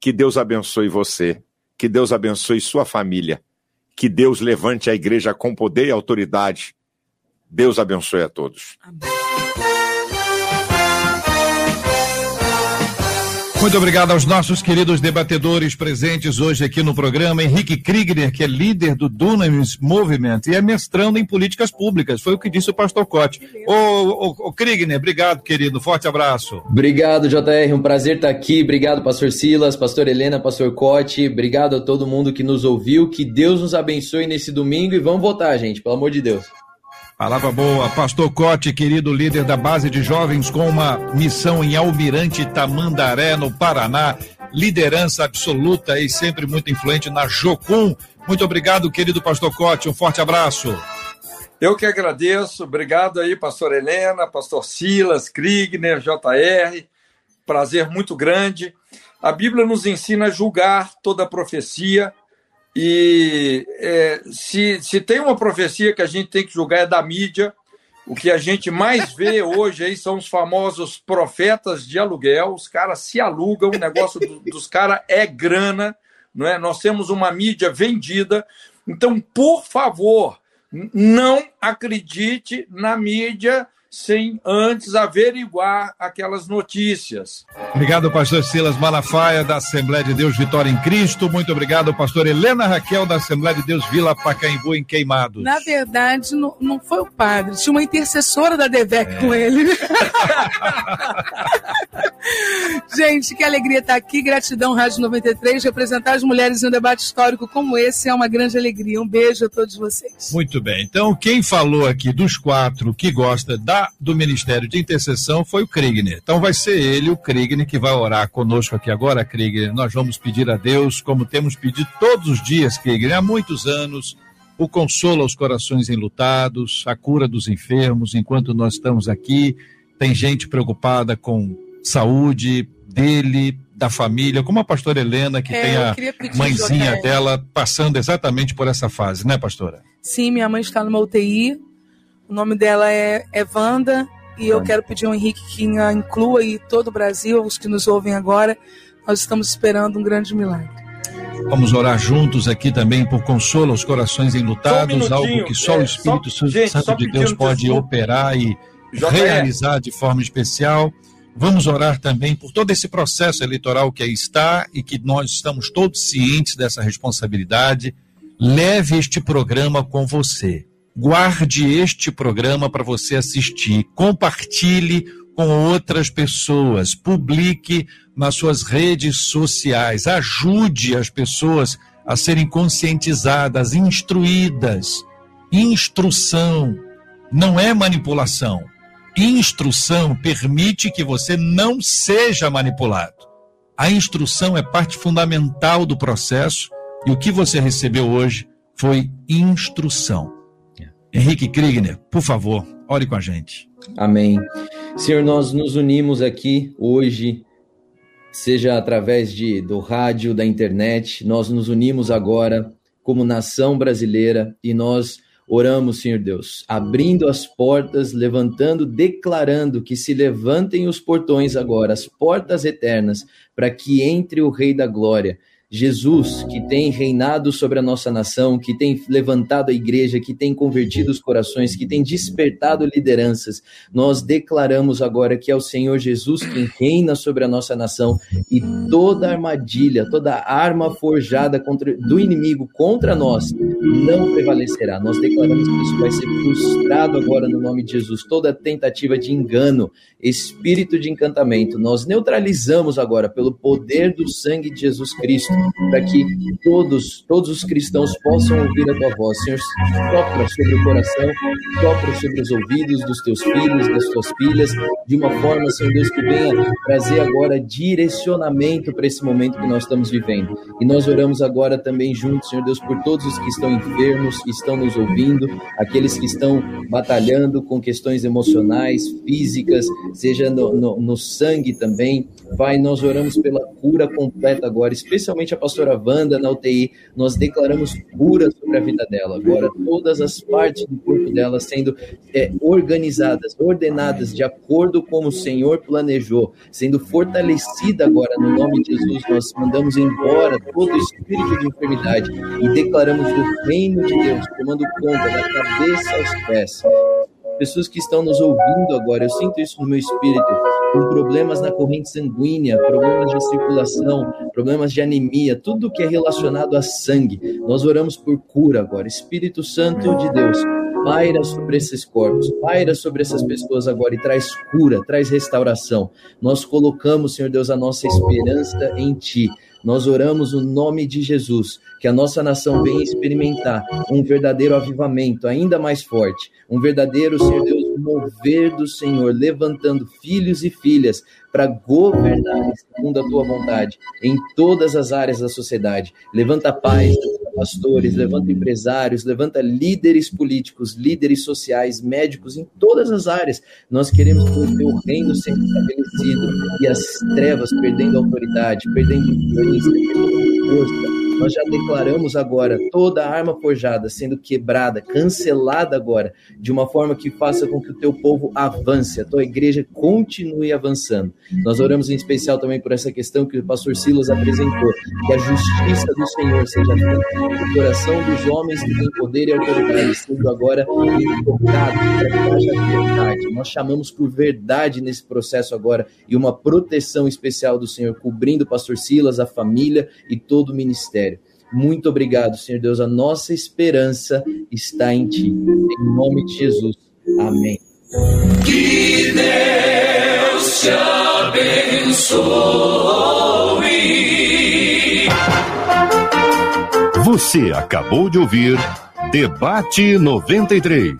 Que Deus abençoe você. Que Deus abençoe sua família. Que Deus levante a igreja com poder e autoridade Deus abençoe a todos. Muito obrigado aos nossos queridos debatedores presentes hoje aqui no programa. Henrique Kriegner, que é líder do Dunamis Movement e é mestrando em políticas públicas. Foi o que disse o pastor Cote. Ô, ô, ô Kriegner, obrigado, querido. Forte abraço. Obrigado, JR. Um prazer estar aqui. Obrigado, pastor Silas, pastor Helena, pastor Cote. Obrigado a todo mundo que nos ouviu. Que Deus nos abençoe nesse domingo e vamos votar, gente, pelo amor de Deus. Palavra boa. Pastor Cote, querido líder da base de jovens com uma missão em Almirante Tamandaré, no Paraná. Liderança absoluta e sempre muito influente na Jocum. Muito obrigado, querido pastor Cote. Um forte abraço. Eu que agradeço. Obrigado aí, pastor Helena, pastor Silas, Kriegner, JR. Prazer muito grande. A Bíblia nos ensina a julgar toda profecia e é, se, se tem uma profecia que a gente tem que julgar é da mídia. O que a gente mais vê hoje aí são os famosos profetas de aluguel. Os caras se alugam, o negócio do, dos caras é grana, não é? Nós temos uma mídia vendida. Então, por favor, não acredite na mídia sem antes averiguar aquelas notícias. Obrigado, pastor Silas Malafaia, da Assembleia de Deus Vitória em Cristo. Muito obrigado, pastor Helena Raquel, da Assembleia de Deus Vila Pacaembu, em Queimados. Na verdade, não, não foi o padre, tinha uma intercessora da DEVEC é. com ele. Gente, que alegria estar aqui. Gratidão, Rádio 93. Representar as mulheres em um debate histórico como esse é uma grande alegria. Um beijo a todos vocês. Muito bem. Então, quem falou aqui dos quatro que gosta da, do Ministério de Intercessão foi o Kriegner. Então, vai ser ele, o Kriegner, que vai orar conosco aqui agora, Kriegner. Nós vamos pedir a Deus, como temos pedido todos os dias, Kriegner, há muitos anos, o consolo aos corações enlutados, a cura dos enfermos, enquanto nós estamos aqui. Tem gente preocupada com saúde dele, da família, como a pastora Helena, que é, tem a mãezinha dela passando exatamente por essa fase, né, pastora? Sim, minha mãe está numa UTI, o nome dela é, é Wanda, e eu quero pedir ao Henrique que inclua aí todo o Brasil, os que nos ouvem agora, nós estamos esperando um grande milagre. Vamos orar juntos aqui também por consolo aos corações enlutados, um algo que só é, o Espírito só, Santo gente, de Deus pode operar e realizar de forma especial. Vamos orar também por todo esse processo eleitoral que aí está e que nós estamos todos cientes dessa responsabilidade. Leve este programa com você. Guarde este programa para você assistir. Compartilhe com outras pessoas. Publique nas suas redes sociais. Ajude as pessoas a serem conscientizadas, instruídas. Instrução não é manipulação instrução permite que você não seja manipulado. A instrução é parte fundamental do processo e o que você recebeu hoje foi instrução. Henrique Kriegner, por favor, ore com a gente. Amém. Senhor, nós nos unimos aqui hoje, seja através de, do rádio, da internet, nós nos unimos agora como nação brasileira e nós Oramos, Senhor Deus, abrindo as portas, levantando, declarando que se levantem os portões agora, as portas eternas, para que entre o Rei da Glória Jesus, que tem reinado sobre a nossa nação, que tem levantado a igreja, que tem convertido os corações, que tem despertado lideranças, nós declaramos agora que é o Senhor Jesus quem reina sobre a nossa nação e toda armadilha, toda arma forjada contra, do inimigo contra nós não prevalecerá. Nós declaramos que isso vai ser frustrado agora no nome de Jesus. Toda tentativa de engano, espírito de encantamento, nós neutralizamos agora pelo poder do sangue de Jesus Cristo para que todos, todos os cristãos possam ouvir a tua voz. Senhor, sopra sobre o coração, sopra sobre os ouvidos dos teus filhos, das tuas filhas, de uma forma, Senhor Deus, que venha trazer agora direcionamento para esse momento que nós estamos vivendo. E nós oramos agora também juntos, Senhor Deus, por todos os que estão enfermos, que estão nos ouvindo, aqueles que estão batalhando com questões emocionais, físicas, seja no, no, no sangue também. Pai, nós oramos pela cura completa agora, especialmente a pastora Wanda na UTI, nós declaramos cura sobre a vida dela. Agora, todas as partes do corpo dela sendo é, organizadas, ordenadas de acordo com o Senhor planejou, sendo fortalecida agora no nome de Jesus. Nós mandamos embora todo espírito de enfermidade e declaramos o reino de Deus tomando conta da cabeça aos pés pessoas que estão nos ouvindo agora, eu sinto isso no meu espírito, com problemas na corrente sanguínea, problemas de circulação, problemas de anemia, tudo que é relacionado a sangue. Nós oramos por cura agora. Espírito Santo de Deus, paira sobre esses corpos, paira sobre essas pessoas agora e traz cura, traz restauração. Nós colocamos, Senhor Deus, a nossa esperança em Ti. Nós oramos o nome de Jesus, que a nossa nação venha experimentar um verdadeiro avivamento ainda mais forte, um verdadeiro, Senhor Deus, mover do Senhor, levantando filhos e filhas para governar segundo a tua vontade em todas as áreas da sociedade. Levanta pais, pastores, levanta empresários, levanta líderes políticos, líderes sociais, médicos, em todas as áreas. Nós queremos ver o teu reino sendo estabelecido e as trevas perdendo autoridade, perdendo influência, perdendo força Nós já declaramos agora toda arma forjada sendo quebrada, cancelada agora, de uma forma que faça com que o teu povo avance, a tua igreja continue avançando. Nós oramos em especial também por essa questão que o pastor Silas apresentou, que a justiça do Senhor seja feita no coração dos homens que têm poder e autoridade, sendo agora tocado para que haja verdade. Nós chamamos por verdade nesse processo agora e uma proteção especial do Senhor cobrindo o pastor Silas, a família e todo o ministério. Muito obrigado, Senhor Deus. A nossa esperança está em Ti. Em nome de Jesus. Amém. Que Deus te abençoe. Você acabou de ouvir Debate 93.